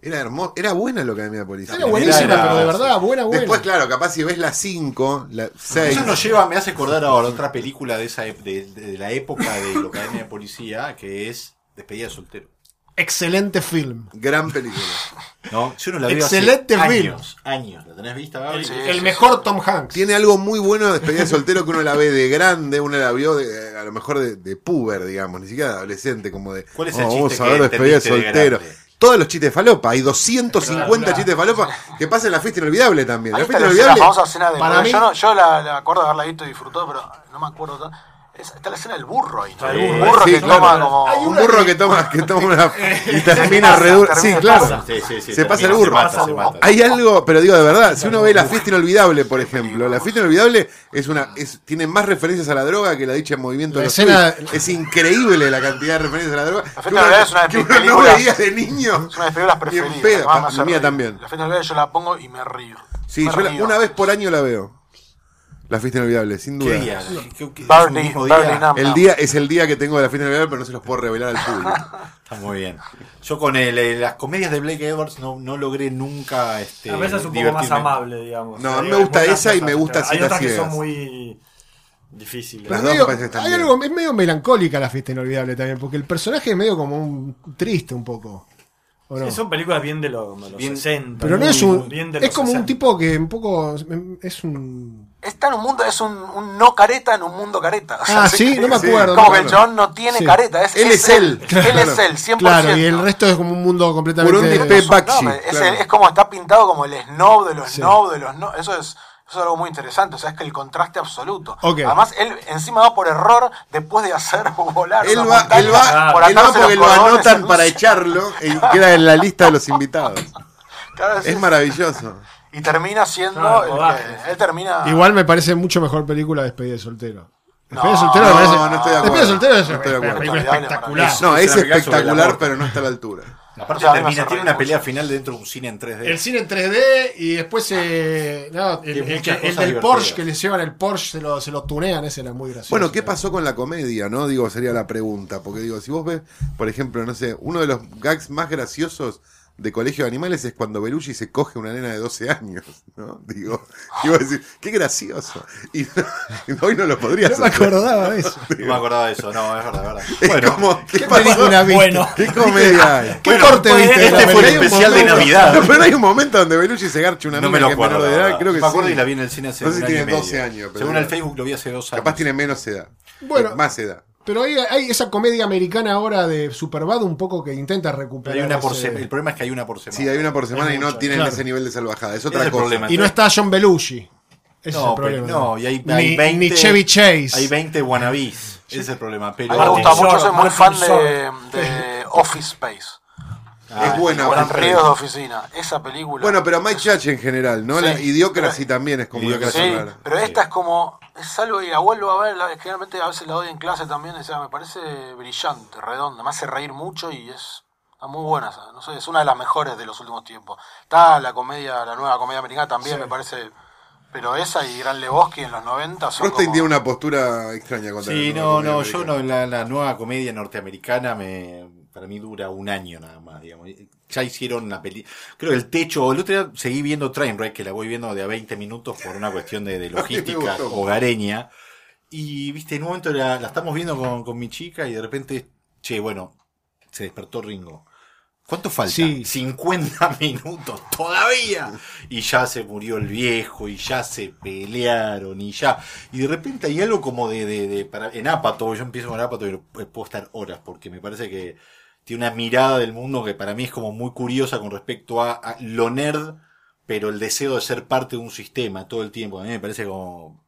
Era hermoso. Era buena la Academia de Policía. Era buenísima, era- pero de verdad, buena, buena. Después, claro, capaz si ves la 5, la 6. Eso nos lleva, me hace acordar ahora otra película de esa ep- de, de la época de la Academia de Policía, que es Despedida de soltero. Excelente film. Gran película. ¿No? Yo no la veo Excelente hace film. años, años. ¿La tenés vista, Gaby? El mejor Tom Hanks. Tiene algo muy bueno de despedida de soltero que uno la ve de grande, uno la vio de, a lo mejor de, de puber, digamos, ni siquiera de adolescente, como de. ¿Cuál es el "Oh, chiste vamos a ver despedida de soltero. grande? Todos los chistes de falopa, hay 250 Claro. chistes de falopa que pasan en la fiesta inolvidable también. Ahí La fiesta la, inolvidable. famosa escena de. Para mí- yo, no- yo la, la acuerdo de haberla visto y disfrutado, pero no me acuerdo. Está la escena del burro ahí. ¿no? El El burro, burro sí, que claro. toma como. Hay Un burro que toma, que toma una y termina pasa, redura. Sí, claro. Sí, sí, sí, Se pasa el burro. Se mata, se mata. Hay algo, pero digo de verdad, si uno ve la fiesta inolvidable, por ejemplo, la fiesta inolvidable es una, es, tiene más referencias a la droga que la dicha en movimiento La de los escena-. Es increíble la cantidad de referencias a la droga. fiesta que uno, inolvidable es una de que mis uno no veía de niño. Es una de mis películas preferidas. pedo. que La mía reír. también. La fiesta inolvidable yo la pongo y me río. Sí, Me yo la- una vez por año la veo. La fiesta inolvidable, sin duda. ¿Qué día? ¿Qué- qué- es un Barney, mismo Barney día? Nam El día es el día que tengo de la fiesta inolvidable, pero no se los puedo revelar al público. Está muy bien. Yo con el, las comedias de Blake Edwards no, no logré nunca este, A veces es un poco más amable, digamos. No, a mí Hay me gusta esa y me gusta Hay otras que son muy difíciles. Las dos medio- están hay bien. algo, es medio melancólica la fiesta inolvidable también, porque el personaje es medio como un triste un poco. ¿o no? Sí, son películas bien de los, de los Bien- 60. Pero no es un. bien de Es como un 60. tipo que un poco. Es un. Está en un mundo, es un, un no careta en un mundo careta. O sea, Ah, sí, no me acuerdo. Como no que el chabón no tiene Sí. careta. Es, Él es él, Él claro. es él, 100%. Claro, y el resto es como un mundo completamente. Burundi, No, Pep no, es, claro. el- es como está pintado como el snob de los Sí. snob de los no. Eso es, eso es algo muy interesante. O sea, es que el contraste absoluto. Ok. Además, él encima va por error después de hacer volar. Él va, él va, por él va porque lo anotan para un- echarlo y queda en la lista de los invitados. Claro, Es maravilloso. Y termina siendo. Claro, el rodaje. que- él termina. Igual me parece mucho mejor película Despedida de soltero. Despedida de No, soltero me no, parece. no estoy de acuerdo. Despedida de soltero es No estoy de una acuerdo. espectacular. No, Es espectacular, pero no está a la altura. Aparte O sea, termina, tiene una pelea final dentro de un cine en 3D. El cine en 3D y después eh, no, el, el del Porsche que les llevan el Porsche se lo, se lo tunean, ese era muy gracioso. Bueno, ¿qué pasó con la comedia, no? Digo, sería la pregunta. Porque digo, si vos ves, por ejemplo, no sé, uno de los gags más graciosos de Colegio de Animales es cuando Belushi se coge una nena de 12 años, ¿no? Digo, iba a decir, qué gracioso. Y, no- y hoy no lo podrías No me hacer. acordaba de eso. No me acordaba de eso, no, es verdad, es verdad. Es Bueno, como, ¿qué, ¿Qué película viste? Bueno. ¿Qué comedia hay? ¿Qué Bueno, corte pues, viste? este fue el especial de Navidad. No, pero hay un momento donde Belushi se garcha una no mina me lo que es menor acuerdo. de edad, verdad. creo que me acuerdo sí. y la vi en el cine hace No sé un si año tiene y medio. 12 años, pero Según el Facebook lo vi hace dos años. Capaz tiene menos edad. Bueno. más edad. Pero hay, hay esa comedia americana ahora de Superbad un poco que intenta recuperar. hay una por ese- semana. El problema es que hay una por semana. Sí, hay una por semana Es y no tienen claro. ese nivel de salvajada. Es otra es cosa. problema. Y no está John Belushi. Ese No, es el pero- problema. no, y hay, ni, hay 20, ni Chevy Chase. Hay 20 wannabes. Ese es el problema. Pero A mí me gusta mucho, soy muy fan de Office Space. Ah, es buena. Buenos Office ríos de oficina. Esa película. Bueno, pero Mike Judge en general, ¿no? Sí. La Idiocracy también es como Idiocracy. Sí, rara. pero esta es como. Es algo y la vuelvo a ver. la- generalmente a veces la doy en clase también. O sea, me parece brillante, redonda. Me hace reír mucho y es. Está muy buena. esa, No sé, es una de las mejores de los últimos tiempos. Está la comedia, la nueva comedia americana también, me parece. Pero esa y Gran Lebowski en los 90 son. Rostein como- tiene una postura extraña contra Sí, la no, no, yo no, la, la nueva comedia norteamericana me, para mí dura un año nada más, digamos. Ya hicieron una peli, creo que el techo, el otro día seguí viendo Trainwreck, que la voy viendo de a 20 minutos por una cuestión de, de logística hogareña, y viste, en un momento la, la estamos viendo con, con mi chica y de repente, che, bueno, se despertó Ringo. ¿Cuánto falta? Sí. 50 minutos todavía. Y ya se murió el viejo, y ya se pelearon, y ya. Y de repente hay algo como de. de, de- para, en Apato, yo empiezo con Apato y puedo estar horas, porque me parece que tiene una mirada del mundo que para mí es como muy curiosa con respecto a, a lo nerd, pero el deseo de ser parte de un sistema todo el tiempo. A mí me parece como.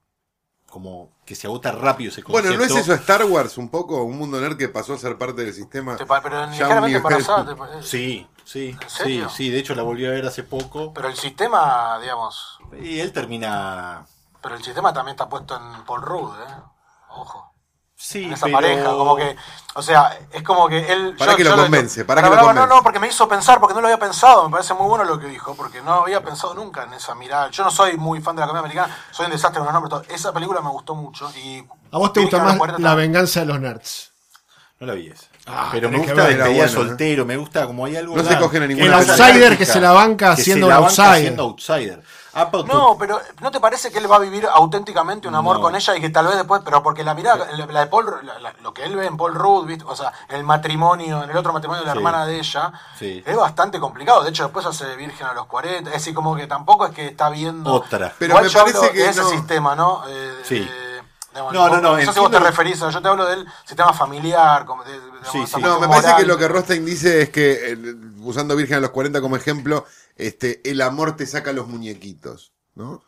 como que se agota rápido ese concepto. Bueno, ¿no es eso Star Wars un poco? Un mundo nerd que pasó a ser parte del sistema. Te pero Ya un ligeramente embarazada. te pa- Sí, sí, ¿En sí, sí. De hecho, la volví a ver hace poco. Pero el sistema, digamos. Y él termina. Pero el sistema también está puesto en Paul Rudd, ¿eh? Ojo. Sí, en esa pero- pareja, como que, o sea, es como que él... Para que lo lo- convence, para que lo bravo, No, convence. no, porque me hizo pensar, porque no lo había pensado, me parece muy bueno lo que dijo, porque no había pensado nunca en esa mirada. Yo no soy muy fan de la comedia americana, soy un desastre con los nombres, todo. esa película me gustó mucho y... ¿A vos te gusta más 40 La venganza de los nerds? No la vi esa. Ah, pero me gusta buena, ¿eh? soltero, me gusta como hay algo. No se cogen a ninguna El outsider que se la banca siendo se la banca outsider. siendo outsider. Apple No, pero ¿no te parece que él va a vivir auténticamente un amor No. con ella y que tal vez después, pero porque la mirada, la la de Paul, la- la- lo que él ve en Paul Rudd, ¿viste? o sea, el matrimonio, en el otro matrimonio de la Sí. hermana de ella, Sí. es bastante complicado. De hecho, después hace virgen a los 40, es decir, como que tampoco es que está viendo Otra. Pero Igual me parece hablo que de ese no. sistema, ¿no? Eh, Sí. de- digamos, No, no, no, sé si vos te referís, yo te hablo del sistema familiar, como de, digamos, Sí, sí. No, me parece moral. que lo que Rostein dice es que, eh, usando Virgen a los 40 como ejemplo, este, el amor te saca los muñequitos, ¿no?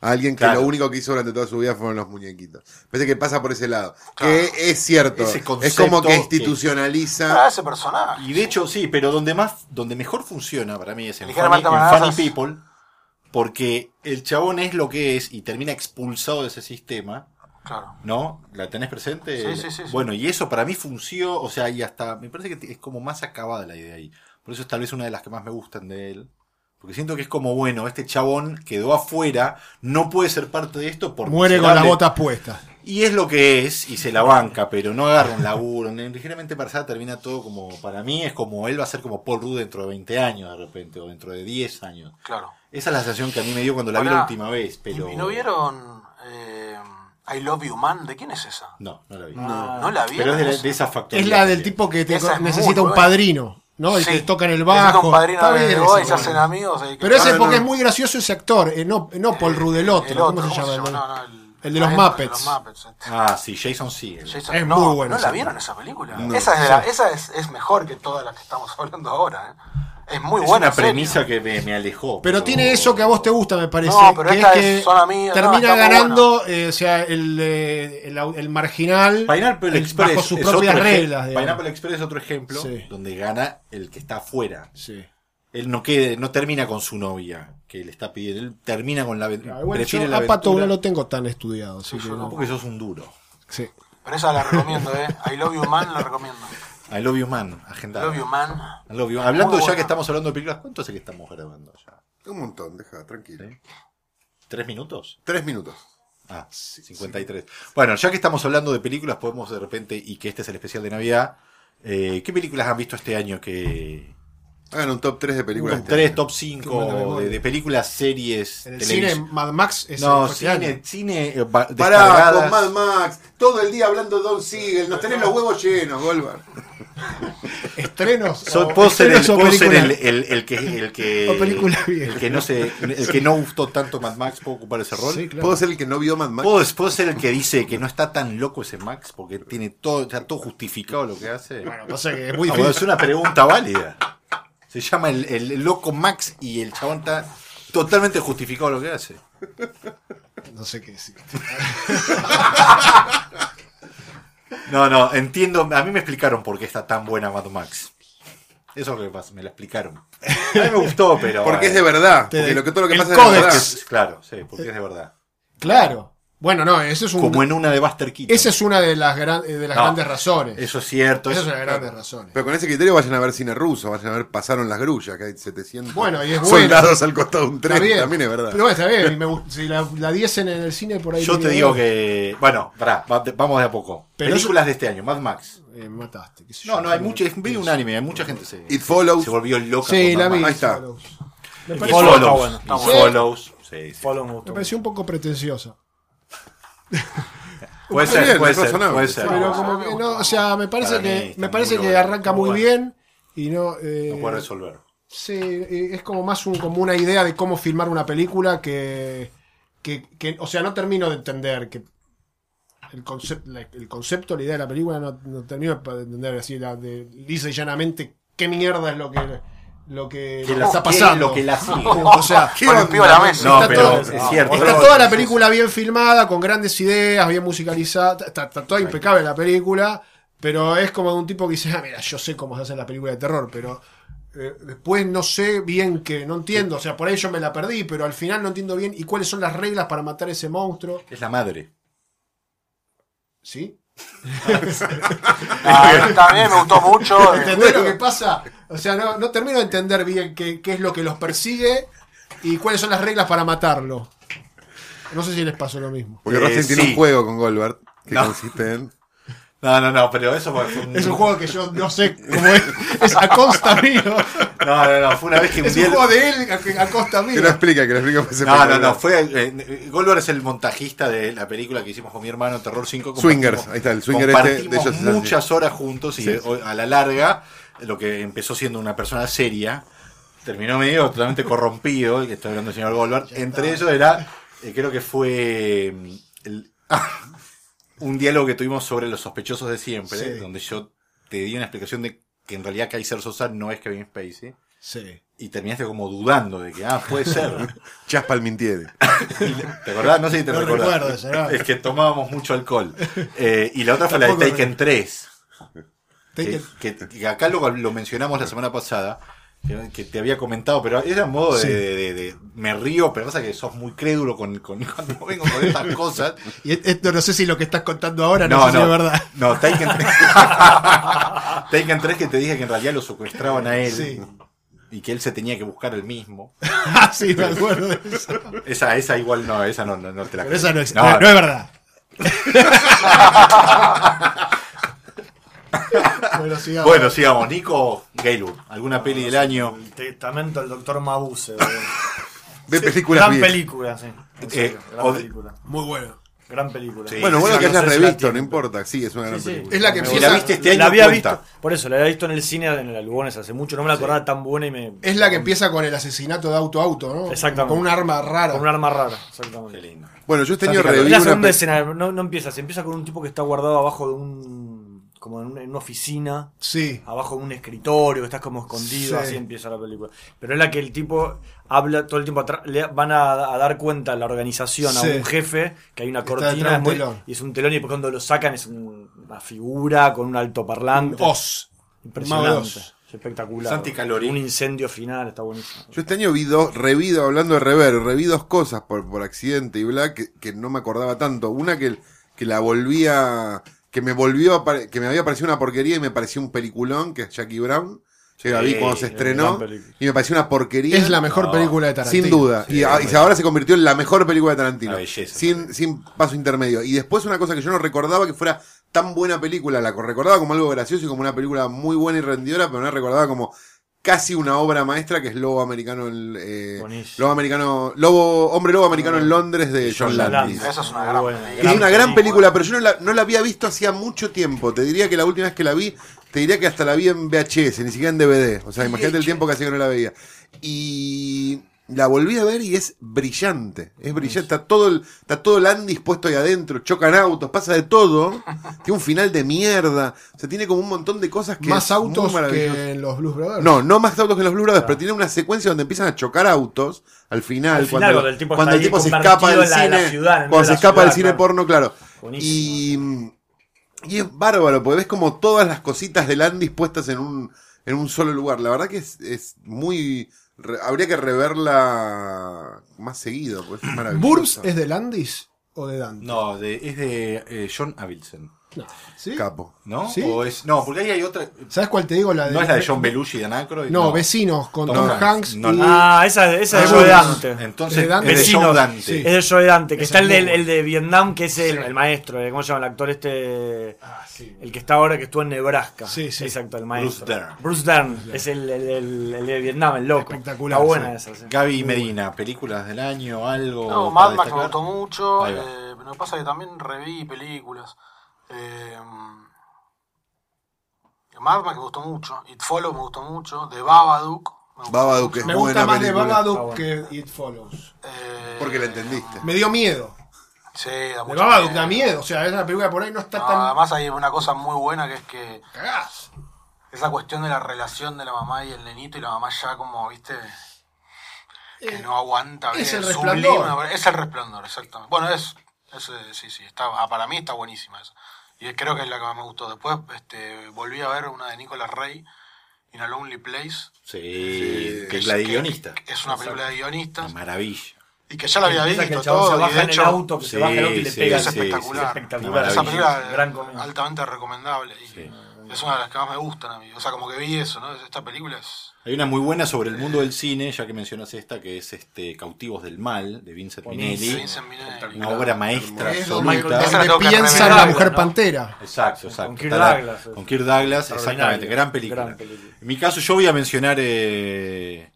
A alguien que Claro. lo único que hizo durante toda su vida fueron los muñequitos. Parece que pasa por ese lado. Claro. Que es cierto. Ese Es como que que- institucionaliza. Ah, ese personaje. Y de hecho, sí, pero donde más, donde mejor funciona para mí es en, Funny, Ligeramente en. Funny People, porque el chabón es lo que es y termina expulsado de ese sistema, Claro. ¿no? ¿La tenés presente? Sí, sí, sí, sí. Bueno, y eso para mí funcionó, o sea, y hasta, me parece que es como más acabada la idea ahí. Por eso es tal vez una de las que más me gustan de él. Porque siento que es como, bueno, este chabón quedó afuera, no puede ser parte de esto porque Muere con las botas puestas. y es lo que es, y se la banca, pero no agarra un laburo. En- Ligeramente pasada termina todo como, para mí es como, él va a ser como Paul Rudd dentro de 20 años de repente, o dentro de 10 años. Claro. Esa es la sensación que a mí me dio cuando la vi la última vez, pero... ¿Y, y no vieron eh, I Love You Man? ¿De quién es esa? No, no la vi. ¿No la vieron? Pero es de, la- esa? de esa factoría. Es la del tipo que te necesita un padrino, ¿no? El Sí. que toca en el Necesita bajo. un padrino Está de bien boda y se bueno. hacen amigos. y- Pero ese Ah, es porque no. es muy gracioso ese actor, eh, no, no Paul Rudd, el otro. El ¿Cómo se llama? No, el- no, el, el de los Muppets. De los Muppets. Ah, sí, Jason Segel. Jason- Es no, muy buena ¿No la vieron esa película? No. esa es, de la- esa es, es mejor que todas las que estamos hablando ahora. ¿eh? Es muy es buena. una premisa que me, me alejó. Pero tiene eso que a vos te gusta, me parece. No, pero que esta es es- que son amigos, no, termina ganando, eh, o sea, el, eh, el, el marginal Pineapple el- Express bajo sus es propias reglas. digamos. Pineapple Express es otro ejemplo Sí. donde gana el que está afuera. Sí. Él no quede, no termina con su novia que le está pidiendo, él termina con la. Claro, prefiere yo la Pato aventura. no lo tengo tan estudiado, así que no. Porque sos un duro. Sí. Pero esa la recomiendo, ¿eh? I Love You Man la recomiendo. I love you man, I agendado. Love You Man. I love you. Hablando ya que estamos hablando de películas, ¿cuánto hace que estamos grabando ya? Un montón, deja, tranquilo. Sí. ¿Tres minutos? Tres minutos. Ah, 53. Bueno, ya que estamos hablando de películas, podemos de repente, y que este es el especial de Navidad, eh, ¿qué películas han visto este año que, Hagan un top 3 de películas. top de este 3, año. top Qué 5 buena memoria. de, de películas, series, En el cine Mad Max es No, cine, cine eh, ba- Pará, descargadas. con Mad Max. Todo el día hablando de Don Siegel. Nos tenés los huevos llenos, Goldberg. Estrenos. So- o- puedo ser, el, estrenos o puedo ser el, películas. el- el que el que O película el que no se el que no gustó tanto Mad Max puedo ocupar ese rol Sí, claro. ¿Puedo ser el que no vio Mad Max? ¿Puedo, puedo ser el que dice que no está tan loco ese Max porque tiene todo está todo justificado lo que hace Bueno, pasa que es muy Ah, difícil. es una pregunta válida se llama el, el loco Max y el chabón está totalmente justificado lo que hace No sé qué decir. no no entiendo a mí me explicaron por qué está tan buena Mad Max eso es lo que pasa me la explicaron a mí me gustó pero Porque es de verdad. Porque lo que todo lo que pasa es de verdad. Claro sí porque es de verdad Claro. Bueno, no, eso es un. como en una de Buster Keaton Esa es una de las, gran- eh, de las No, grandes razones. Eso es cierto. Esa es una de las grandes razones. Pero con ese criterio vayan a ver cine ruso, vayan a ver Pasaron las grullas, que hay 700 Bueno, y es bueno. soldados al costado de un tren, Está bien. también es verdad. Pero bueno, está bien. me si la, la diesen en el cine por ahí. Yo te digo que. Bueno, pará, va- vamos de a poco. Pero Películas de este año, Mad Max. Eh, me mataste. qué sé No, yo. no, hay mucho. Es medio unánime, hay mucha gente se, It Follows. se volvió loca. Sí, con la vi. Ahí está. Follows. Follows Follows. bueno, bueno. Follows. Sí, sí. Follow me gustó. me pareció un poco pretenciosa. Puede ser, bien, puede ser, puede ser. Pero como que no, o sea, me parece Para que me parece que arranca muy bien y no. eh, no puede resolver. Sí, es como más un, como una idea de cómo filmar una película que, que, que- o sea, no termino de entender que el concepto, la- el concepto, la idea de la película no, no termino de entender así, la, de, lisa y llanamente qué mierda es lo que lo que, Que lo la- está qué es pasando. lo que la sigue. o sea, a la mesa. No, está pero todo- es cierto. Está toda la película bien filmada, con grandes ideas, bien musicalizada, está, está toda impecable la película, pero es como de un tipo que dice, ah, mira, yo sé cómo se hace la película de terror, pero eh, después no sé bien que, no entiendo, o sea, por ahí yo me la perdí, pero al final no entiendo bien y cuáles son las reglas para matar ese monstruo, Es la madre. ¿sí? Ah, también me gustó mucho. eh, ¿Entendés lo que pasa? O sea, no, no termino de entender bien qué, qué es lo que los persigue y cuáles son las reglas para matarlo. No sé si les pasó lo mismo. Porque Eh, tiene un juego con Goldberg que No. consiste en. No, no, no, pero eso fue un. Es un juego que yo no sé cómo es. Es a costa mío. No, no, no, fue una vez que Es un juego de él a, a costa Que lo mío. explica, que lo explica. pues, No, no, no, fue. Eh, Goldberg es el montajista de la película que hicimos con mi hermano, Terror 5. Swingers, ahí está, el swinger este de compartimos ellos muchas horas juntos y eh, a la larga, lo que empezó siendo una persona seria, terminó medio totalmente corrompido, y que estoy hablando del señor Goldberg. Entre ellos era, eh, creo que fue mm, el- un diálogo que tuvimos sobre los sospechosos de siempre, Sí. donde yo te di una explicación de que en realidad Kaiser Sosa no es Kevin Spacey. Sí. Y terminaste como dudando de que, ah, puede ser. Chas Palmintieri. ¿Te acordás? No sé si te No recordás. recuerdo eso, ¿no? Es que tomábamos mucho alcohol. Eh, y la otra fue la de Taken 3. Take Que, it- que- que acá lo, lo mencionamos la semana pasada. Que, te había comentado, pero era modo de, Sí. de- de- de- Me río, pero pasa que sos muy crédulo con, con- cuando vengo con estas cosas. Y esto no sé si lo que estás contando ahora no, No, sé si es verdad. No, Taken 3. Taken 3 que te dije que en realidad lo secuestraban a él. Sí. Y que él se tenía que buscar el mismo. Ah, sí, me acuerdo de eso. Esa, esa igual no, esa no, no, no te la Pero esa no es, no, no es verdad. bueno, sigamos. Bueno, sigamos. Nico Gaylord, ¿alguna peli del año? El testamento del doctor Mabuse. Ve películas Gran película, sí. Serio, gran película. Muy bueno. Gran película. Sí. Bueno, bueno Sí, que no hayas revisto, no importa. Sí, es una gran Sí, sí. película. Es la que empieza. la viste este año, la había cuenta. visto, por eso, la había visto en el cine en el Lugones hace mucho, no me la acordaba tan buena y me... Es la que empieza con el asesinato de auto a auto, ¿no? Exactamente. Con un arma rara. Con un arma rara, exactamente. Qué lindo. Bueno, yo Es la segunda pe- escena, no, no empieza, se empieza con un tipo que está guardado abajo de un... como en una, en una oficina, Sí. abajo de un escritorio, que estás como escondido, Sí. así empieza la película. Pero es la que el tipo habla todo el tiempo atrás, le van a, a dar cuenta a la organización, Sí. a un jefe, que hay una cortina un muy- telón. y es un telón y después cuando lo sacan es un- una figura con un altoparlante. Oz. Mago Impresionante. Es espectacular. Santi Calori. Un incendio final, está buenísimo. Yo este año vi dos, reví, dos- hablando de rever, reví dos cosas por, por accidente y bla, que, que no me acordaba tanto. Una que, que la volvía, que me volvió a que me había parecido una porquería y me pareció un peliculón, que es Jackie Brown. Yo la vi Sí, cuando se estrenó y me pareció una porquería. Es la mejor No, película de Tarantino. Sin duda. Sí, y, a- y ahora se convirtió en la mejor película de Tarantino. Belleza. Sin, sin paso intermedio. Y después una cosa que yo no recordaba que fuera tan buena película. La recordaba como algo gracioso y como una película muy buena y rendidora, pero no la recordaba como casi una obra maestra que es Lobo Americano, el, eh. Lobo Americano, Lobo, Hombre Lobo Americano en Londres de John John Landis. Landis. Esa es una gran. Es una gran película, pero yo no la, no la había visto hacía mucho tiempo. Te diría que la última vez que la vi, te diría que hasta la vi en VHS, ni siquiera en DVD. O sea, imagínate el tiempo que hacía que no la veía. Y la volví a ver y es brillante. Es brillante. Está todo el, está todo Landis puesto ahí adentro. Chocan autos, pasa de todo. Tiene un final de mierda. O sea, tiene como un montón de cosas que. Más autos que en los Blues Brothers. No, no más autos que los Blue Brothers, pero tiene una secuencia donde empiezan a chocar autos al final, Al final, cuando, cuando el tipo cuando el tipo se escapa del la- la cine, ciudad, cuando de se escapa del cine claro. porno, claro. Buenísimo. Y, y es bárbaro, porque ves como todas las cositas de Landis puestas en un, en un solo lugar. La verdad que es, es muy... re- habría que reverla más seguido, porque es maravilloso. ¿Burbs es de Landis o de Dante? No, de, es de eh, John Avildsen, No. ¿Sí? Capo. ¿no? ¿Sí? O es, no, porque ahí hay otra. ¿Sabes cuál te digo? La de, No es la de John Belushi y Dan Aykroyd. No, Vecinos, con Tom Tom, Hanks. Hanks. No, y- Ah, esa, esa Ah, es Joe. Dante. Entonces, Es de Dan- es de Dante. Sí. Es de Joe Dante, que Esa está el es de, el de Vietnam, que es el, el maestro, eh, ¿cómo se llama el actor este? El que está ahora, que estuvo en Nebraska. Sí, sí. Exacto, el maestro. Bruce Dern. Bruce Dern, es el, el- el- el de Vietnam, el loco. Espectacular, Está buena sí. esa, sí. Gaby Medina, películas del año, algo. No, Mad Max me gustó mucho. Eh, lo que pasa es que también reví películas. Eh, Mad Max me gustó mucho. It Follow me gustó mucho. The Babadook. Es Me buena gusta más de. Babadook que It Follows. Eh, Porque la entendiste. Me dio miedo. Sí, da De Babadook miedo. da miedo. O sea, es una película por ahí no está No, tan. además hay una cosa muy buena que es que Cagás. esa cuestión de la relación de la mamá y el nenito y la mamá ya como, viste, que no aguanta ver es el sublime, resplandor. es el resplandor, exactamente. Bueno, es, es, eh, sí, sí, está, ah, para mí está buenísima esa. Y creo que es la que más me gustó. Después este, volví a ver una de Nicolas Rey, In a Lonely Place. Sí, que es la de guionista. es una película de guionistas. Maravilla. Y que ya la había visto que el chabón todo. se y baja de en el auto, que sí, se baja el auto y le sí, pega. es sí, espectacular. Es espectacular. Esa película Gran altamente recomendable. Y Es una de las que más me gustan a mí. O sea, como que vi eso, ¿no? Esta película es. Hay una muy buena sobre el mundo del cine, ya que mencionas esta, que es este Cautivos del Mal, de Vincent Buenísimo. Minelli. Vincent Minelli. Una obra maestra Es absoluta. donde, donde piensa en la mujer ¿no? pantera. Exacto, exacto. Con Kirk Douglas, Con Kirk Douglas, exactamente. Gran película. Gran película. En mi caso, yo voy a mencionar eh,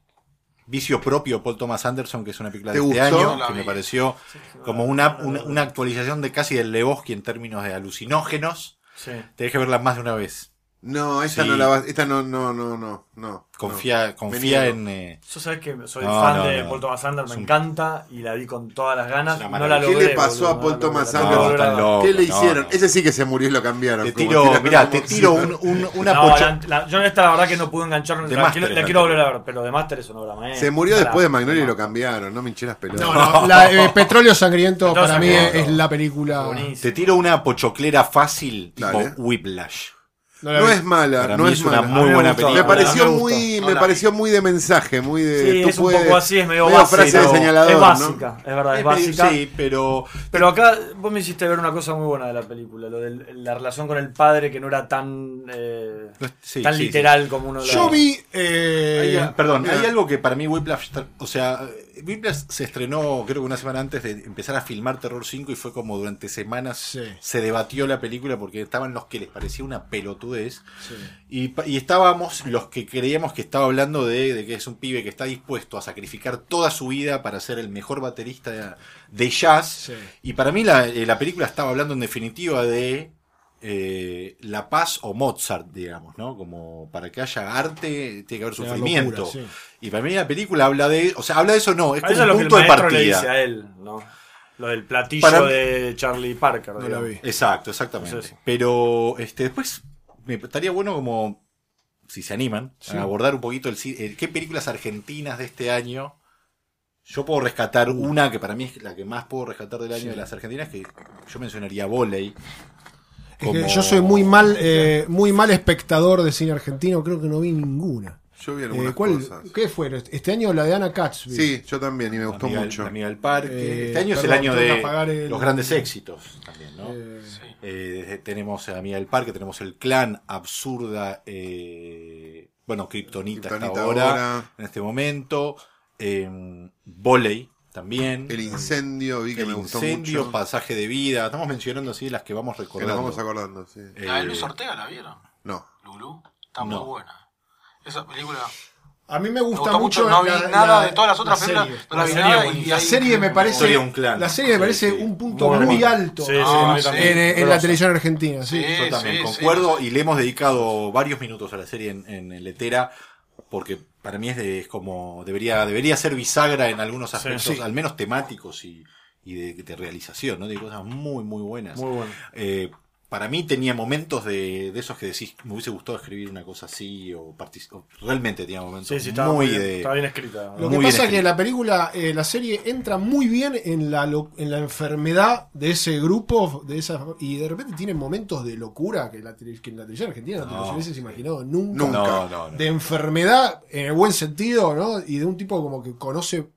Vicio Propio, Paul Thomas Anderson, que es una película de ¿Te este gustó? año, que me pareció como una, una, una actualización de casi del Lebowski en términos de alucinógenos. Sí. Tenés que verla más de una vez. No, esta Sí. no la vas. Esta no, no, no, no. no Confía, no. confía en. eh, Yo sabes que soy No, fan no, de no. Paul Thomas Anderson, me un- encanta y la vi con todas las ganas. No la. ¿Qué le pasó boludo, a Paul Thomas. Anderson? ¿Qué le hicieron? no. Ese sí que se murió y lo cambiaron. Te tiro, mirá, como te tiro un, un- una la, la- yo esta la verdad que no pude enganchar, De la, Master quiero, la quiero volver a ver, pero de Master es una obra maestra. Se murió después de Magnolia y lo cambiaron. No me hinché las pelotas. No, no, la, eh, Petróleo Sangriento para mí es la película. Te tiro una pochoclera fácil, tipo. Whiplash. No es mala, Para no mí es una mala. muy buena. Me película. pareció me gustó. muy, me pareció muy de mensaje, muy de. Sí, tú es un poco así, es medio medio básica. frase de señalador, Es ¿no? básica, es verdad, es básica. Sí, pero Pero acá vos me hiciste ver una cosa muy buena de la película, lo de la relación con el padre que no era tan eh, sí, tan sí, literal como uno la Yo vi. eh, Hay- perdón, mira. hay algo que para mí Whiplash, o sea, Whiplash se estrenó creo que una semana antes de empezar a filmar Terror 5 y fue como durante semanas Sí. se debatió la película porque estaban los que les parecía una pelotudez y, y estábamos los que creíamos que estaba hablando de, de que es un pibe que está dispuesto a sacrificar toda su vida para ser el mejor baterista de, de jazz Sí. y para mí la, eh, la película estaba hablando en definitiva de eh, La Paz o Mozart, digamos, ¿no? Como para que haya arte tiene que haber sufrimiento. locura, sí. Y para mí la película habla de, o sea, habla de eso no, es como un punto de maestro le dice partida. a él, ¿no? Lo del platillo Para- de Charlie Parker. No la digamos. vi. Exacto, exactamente. Pero este después me estaría bueno como si se animan Sí. a abordar un poquito el, el- qué películas argentinas de este año. Yo puedo rescatar una que para mí es la que más puedo rescatar del año de las argentinas, que yo mencionaría Voley. Es que yo soy muy mal, eh, muy mal espectador de cine argentino, creo que no vi ninguna. Yo vi Eh, algunas ¿cuál, cosas. ¿Qué fue? Este año la de Ana Katz. vi. Sí, yo también, y me gustó Amiga, mucho. Amiga del Parque. Eh, este año es el año de apagar el- los grandes éxitos también, ¿no? Eh, Eh, tenemos a Amiga del Parque, tenemos el clan, absurda, eh, bueno, Kryptonita, hasta ahora. en este momento, eh, Voley también, El incendio, vi que el me gustó incendio, mucho. pasaje de vida, estamos mencionando así las que vamos Que nos recordando. vamos acordando, sí. Eh, La de Luis Ortega, ¿la vieron? No. Lulú. Está No. muy buena. Esa película A mí me gusta mucho. mucho, no vi la- nada la- de todas las otras la películas. No la vi La nada serie y La serie me parece. Un clan. La serie me parece sí. un punto Muy alto Sí, sí, Ah, en, en la televisión argentina. Sí. Sí. Yo también sí, concuerdo y le hemos dedicado varios minutos a la serie en, en el Etera porque para mí es, de- es como debería debería ser bisagra en algunos aspectos, sí. al menos temáticos y, y de, de realización, ¿no? De cosas muy muy buenas. Muy bueno. Eh, para mí tenía momentos de, de esos que decís, me hubiese gustado escribir una cosa así o, o realmente tenía momentos Sí, sí, estaba muy bien, de estaba bien escrita. Lo que pasa es que la película, eh, la serie entra muy bien en la, lo- en la enfermedad de ese grupo, de esa, y de repente tiene momentos de locura que, la, que en la televisión argentina no, te No. los hubieses imaginado nunca. Nunca. No, no, no. De enfermedad, en el buen sentido, ¿no? Y de un tipo como que conoce,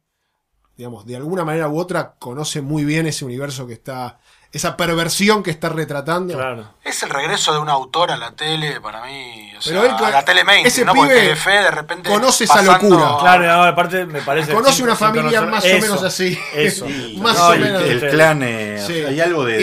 digamos, de alguna manera u otra, conoce muy bien ese universo que está, esa perversión que está retratando. Claro. Es el regreso de un autor a la tele para mí. O Pero sea, él- a la tele mainstream, ese ¿no? Porque pibe Telefe de repente. conoce esa pasando- locura. Claro, no, aparte me parece. Conoce una familia conocer- más o menos así. Eso. Más No, o menos. el clan, eh, Sí. hay algo de,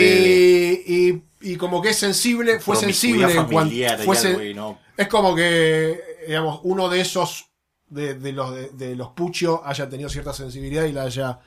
Y, y- y como que es sensible, fue sensible en cuanto. fue sen-. Es como que, digamos, uno de esos, de, de los de, de los Puccio, haya tenido cierta sensibilidad y la haya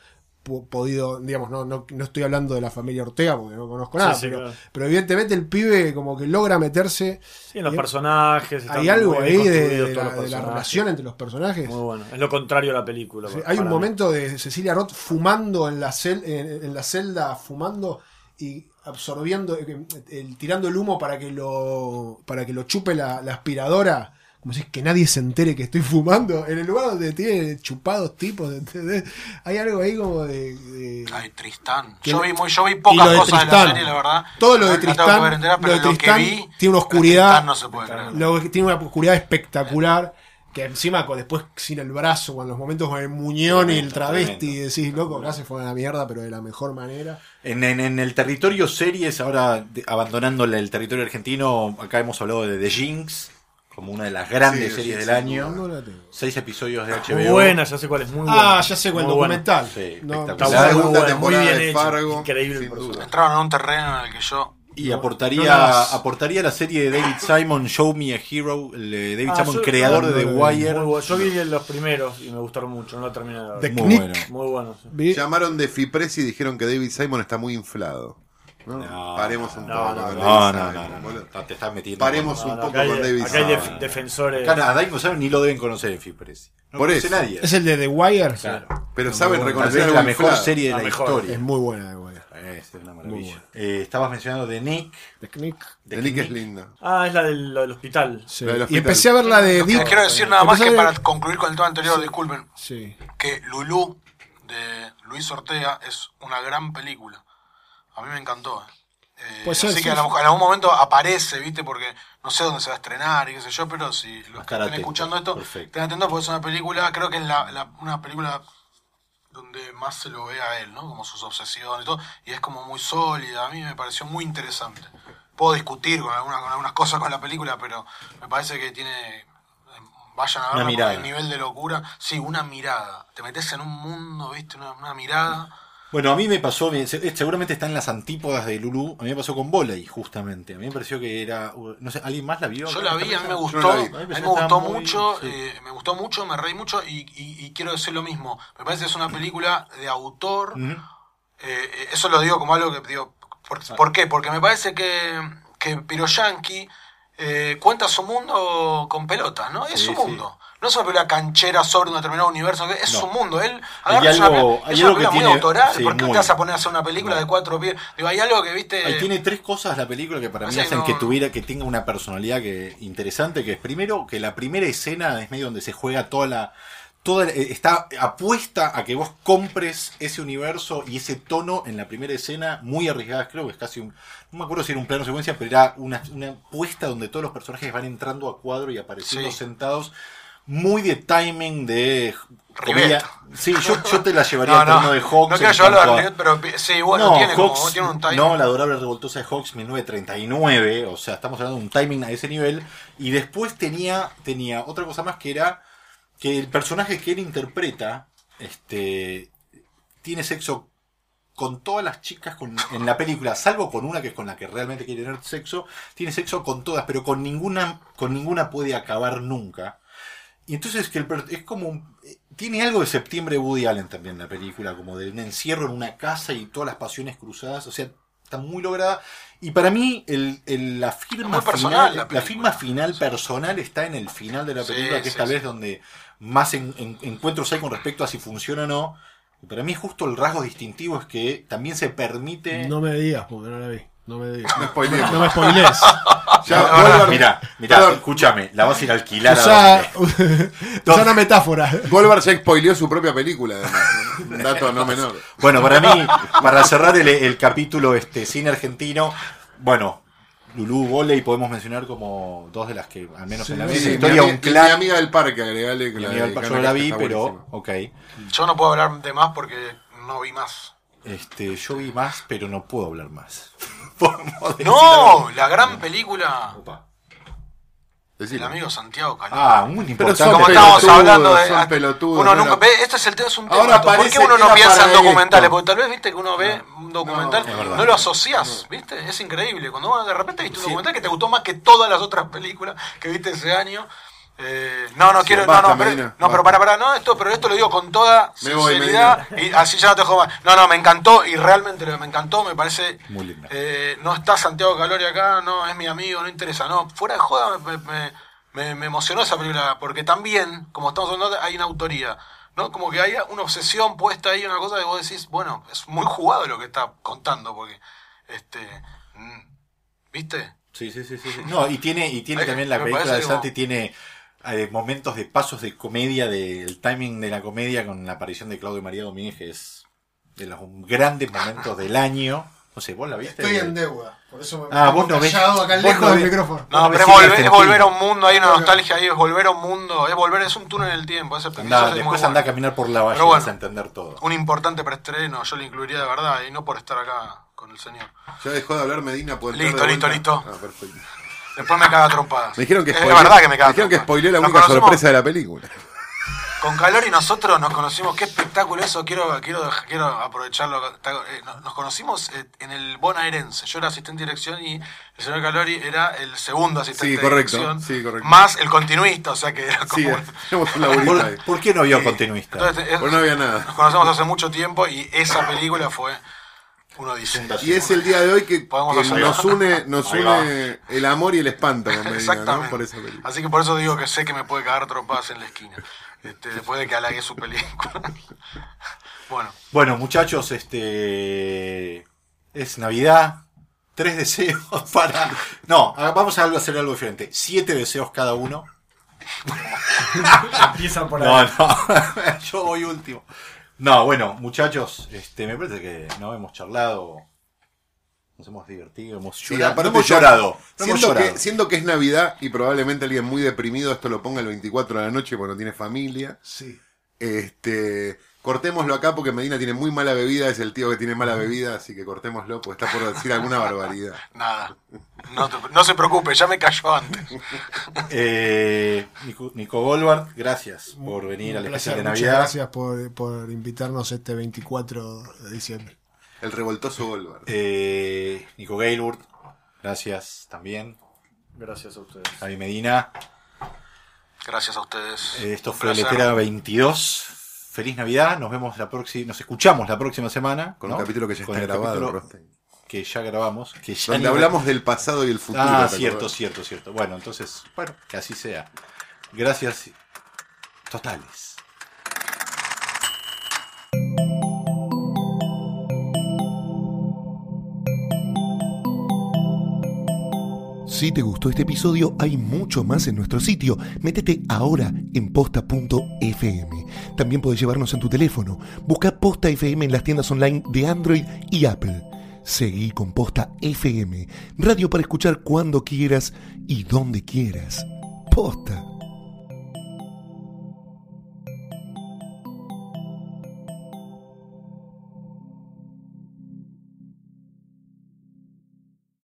podido, digamos, no, no, no estoy hablando de la familia Ortega porque no conozco nada, Sí, sí, pero, claro. pero evidentemente el pibe como que logra meterse. Sí, en los personajes. Hay algo ahí de, la, de relación entre los personajes. Muy bueno. Es lo contrario a la película. Hay un mí. momento de Cecilia Roth fumando en la, cel- en, en la celda, fumando y absorbiendo, eh, el- tirando el humo para que lo, para que lo chupe la, la aspiradora. Como si es que nadie se entere que estoy fumando. En el lugar donde tiene chupados tipos, ¿entendés? Hay algo ahí como de. de- Ay, Tristán. Que Yo vi, muy, yo vi pocas cosas de la Tristán. serie, la verdad. Todo lo de Tristán, ver entera, lo pero de lo que Tristán vi, tiene una oscuridad. Tristán no se puede creer. lo que tiene una oscuridad espectacular. Que encima con, después sin el brazo, con los momentos con el muñón y el travesti, tremendo. y decís, loco, acá se fue a la mierda, pero de la mejor manera. En, en- en el territorio series, ahora abandonando el territorio argentino, acá hemos hablado de The Jinx, como una de las grandes Sí, series sí, del sí, año. No la tengo. Seis episodios de HBO. Muy buena, ya sé cuál es. Muy buena. Ah, ya sé cuál, Muy documental. Sí, No, espectacular. Está La muy segunda buena, temporada muy bien de hecho. Fargo, Increíble. Entraron en un terreno en el que yo. Y No, aportaría, no aportaría la serie de David Simon, Show Me a Hero, el de David Ah, Simon, yo- creador de no, The Wire. Bueno. Yo vi los primeros y me gustaron mucho. No la terminé de ver. Muy bueno. Muy bueno. Llamaron de Fipres y dijeron que David Simon está muy inflado. ¿No? No, Paremos un no, poco no, con No, David no, no, te estás metiendo. Paremos No, un no, poco con David acá hay defensores. No saben ni lo deben conocer en Fipresi. No Por eso. nadie. Es el de The Wire. Claro. Pero saben reconocer algo la mejor serie de La historia. Es muy buena The Wire. Es una maravilla. Eh, estabas mencionando de Nick. The Knick. de The Nick es Nick. linda. Ah, es la del, lo del hospital. Sí. La del Y empecé a ver la de Dick. quiero decir nada más que para concluir con el tema anterior, disculpen, Sí. que Lulú de Luis Ortega es una gran película. A mí me encantó. eh. Eh, Puede ser, así sí, que a lo en algún momento aparece, ¿viste? Porque no sé dónde se va a estrenar y qué sé yo, pero si los que estén escuchando esto, perfecto. estén atentos porque es una película, creo que es la, la- una película donde más se lo ve a él, ¿no? Como sus obsesiones y todo, y es como muy sólida, a mí me pareció muy interesante. Puedo discutir con, alguna- con algunas cosas con la película, pero me parece que tiene... Vayan a mirada. el nivel de locura. Sí, una mirada. Te metes en un mundo, ¿viste? Una, una mirada. Bueno, a mí me pasó, se- seguramente está en las antípodas de Lulu, a mí me pasó con Voley, justamente. A mí me pareció que era, no sé, ¿alguien más la vio? Yo la vi, a mí me gustó, no a mí me gustó muy- mucho, sí. eh, me gustó mucho, me reí mucho y, y- y quiero decir lo mismo. Me parece que es una película de autor. Ujú. Eh, eso lo digo como algo que digo. ¿Por, ¿por qué? Porque me parece que, que Piroyanqui eh, cuenta su mundo con pelotas, ¿no? Es Sí, su sí. No es una película canchera sobre un determinado universo, es No. su mundo. Él agarra, una, algo- hay es una película muy tiene- autoral. sí, ¿Por qué muy. te vas a poner a hacer una película No. de cuatro pies? Digo, hay algo que, viste. Ahí tiene tres cosas la película que para mí hacen no. que tuviera, que tenga una personalidad que interesante, que es primero que la primera escena es medio donde se juega toda la, toda la- está apuesta a que vos compres ese universo y ese tono en la primera escena, muy arriesgada, creo que es casi un, no me acuerdo si era un plano secuencia, pero era una, una puesta donde todos los personajes van entrando a cuadro y apareciendo Sí. sentados. Muy de timing de Rivet. Sí, yo, yo te la llevaría No, al no, de Hawks. no quiero llevarlo a- Rivet, pero sí, bueno, tiene, como, tiene un timing. no, la adorable revoltosa de Hawks 1939, o sea, estamos hablando de un timing a ese nivel. Y después tenía, tenía otra cosa más que era que el personaje que él interpreta, este, tiene sexo con todas las chicas con- en la película, salvo con una que es con la que realmente quiere tener sexo, tiene sexo con todas, pero con ninguna, con ninguna puede acabar nunca. Y entonces que el es como un- eh, tiene algo de septiembre Woody Allen también la película, como de un encierro en una casa y todas las pasiones cruzadas, o sea, está muy lograda. Y para mí el, el- la firma personal final, la firma final personal está en el final de la Sí, película, que es sí, tal sí. vez donde más en- en- encuentros hay con respecto a si funciona o no. Y para mí justo el rasgo distintivo es que también se permite... No me digas, porque no la vi. No me digas. No me spoilees. Ya, mira, mira, Perdón. escúchame, la vas a ir a alquilar a Usa, dónde? usa una metáfora. Goldberg ya spoileó su propia película, además. dato no menor. Bueno, para mí, para cerrar el, el capítulo este cine argentino, bueno, Lulú Voley podemos mencionar como dos de las que, al menos Sí, en la sí, mesa Sí, mi, historia, ami- un mi clan. amiga del parque, agregale que Mi la amiga de del- Cana yo la que vi, pero, buenísima. ok. Yo no puedo hablar de más porque no vi más. Este, yo vi más, pero no puedo hablar más. Podemos decir No, la gran película. Opa. Decilo. amigo Santiago Caló. Ah, muy Pero importante. son Como estamos hablando de. son pelotudos, uno no nunca ve, este es el tema, es un tema. Ahora ¿Por qué uno no piensa en documentales? esto. Porque tal vez viste que uno ve un documental, No, lo asociás, ¿viste? Es increíble. Cuando uno de repente viste un Sí. documental que te gustó más que todas las otras películas que viste ese año. Eh, no, no quiero, basta, no, no, pero, Medina, no, pero para, para, no, esto, pero esto lo digo con toda voy, sinceridad y así ya no te jodas. No, no, me encantó y realmente lo que me encantó, me parece Muy linda. eh, no está Santiago Calori acá, no, es mi amigo, no interesa, no, fuera de joda me, me- me- me emocionó esa película, porque también, como estamos hablando, hay una autoría, ¿no? Como que hay una obsesión puesta ahí, una cosa que vos decís, bueno, es muy jugado lo que está contando, porque, este, mm, ¿viste? Sí, sí, sí, sí. No, y tiene, y tiene Ay, también la película de como- Santi, tiene eh, momentos de pasos de comedia, del timing de la comedia con la aparición de Claudio María Domínguez, que es de los grandes momentos del año. No sé, ¿vos la viste? Estoy en deuda. Por eso me Ah, vos no ves- callado acá vos lejos no del ves- micrófono. No, pero es volver, es volver a un mundo, hay una nostalgia ahí, es volver a un mundo, es volver, es un túnel en el tiempo, ese Andá, muy después bueno. anda a caminar por la valle bueno. a entender todo. Un importante preestreno, yo lo incluiría de verdad, y no por estar acá con el señor. Ya dejó de hablar Medina. ¿puedo entrar Listo, de listo, vuelta? listo. Ah, perfecto. Después me caga trompadas. Me dijeron que es spoileó, verdad que me caga me dijeron que spoileó la Nos única sorpresa de la película. Con Calor y nosotros nos conocimos, qué espectáculo eso, quiero, quiero, quiero aprovecharlo. Eh, no- Nos conocimos eh, en el Bonaerense, yo era asistente de dirección y el señor Calori era el segundo asistente Sí, de dirección, sí, correcto. más el continuista, o sea que era como... Sí, un- ahí. ¿Por, por qué no vio continuista? Entonces, es- Pues no había nada. Nos conocemos hace mucho tiempo y esa película fue, uno dice... Y es el día de hoy que, nos une, nos une el amor y el espanto con Medina, ¿no? Exactamente. Por esa película. Así que por eso digo que sé que me puede cagar trompadas en la esquina. Este, después de que halagué su película. bueno, Bueno, muchachos, este es Navidad. Tres deseos para. No, vamos a hacer algo diferente. Siete deseos cada uno. Empiezan por ahí. No, no. Yo voy último. No, bueno, muchachos, este, me parece que no hemos charlado. Nos hemos divertido, hemos Sí, llorado. aparte no hemos llorado. no hemos siendo, llorado. que, siendo que es Navidad y probablemente alguien muy deprimido esto lo ponga el 24 de la noche porque no tiene familia. Sí. Este, cortémoslo acá porque Medina tiene muy mala bebida, es el tío que tiene mala bebida, así que cortémoslo porque está por decir alguna barbaridad. nada. No, te- no se preocupe, ya me cayó antes. Eh, Nico, Nico Goldberg, gracias por venir al especial de Navidad. gracias por, por invitarnos este 24 de diciembre. El revoltoso Goldberg. Eh, Nico Gaylord, gracias también. Gracias a ustedes. Javi Medina. Gracias a ustedes. Eh, esto Un fue placer. Letera 22. Feliz Navidad. Nos vemos la próxima, nos escuchamos la próxima semana. Con ¿no? un capítulo que ya Con está grabado. Que ya grabamos. Que ya Donde ni- hablamos del pasado y el futuro. Ah, ¿te cierto, acordás? cierto, cierto. Bueno, entonces, bueno, que así sea. Gracias totales. Si te gustó este episodio, hay mucho más en nuestro sitio. Métete ahora en posta.fm. También puedes llevarnos en tu teléfono. Busca Posta FM en las tiendas online de Android y Apple. Seguí con Posta FM, radio para escuchar cuando quieras y donde quieras. Posta.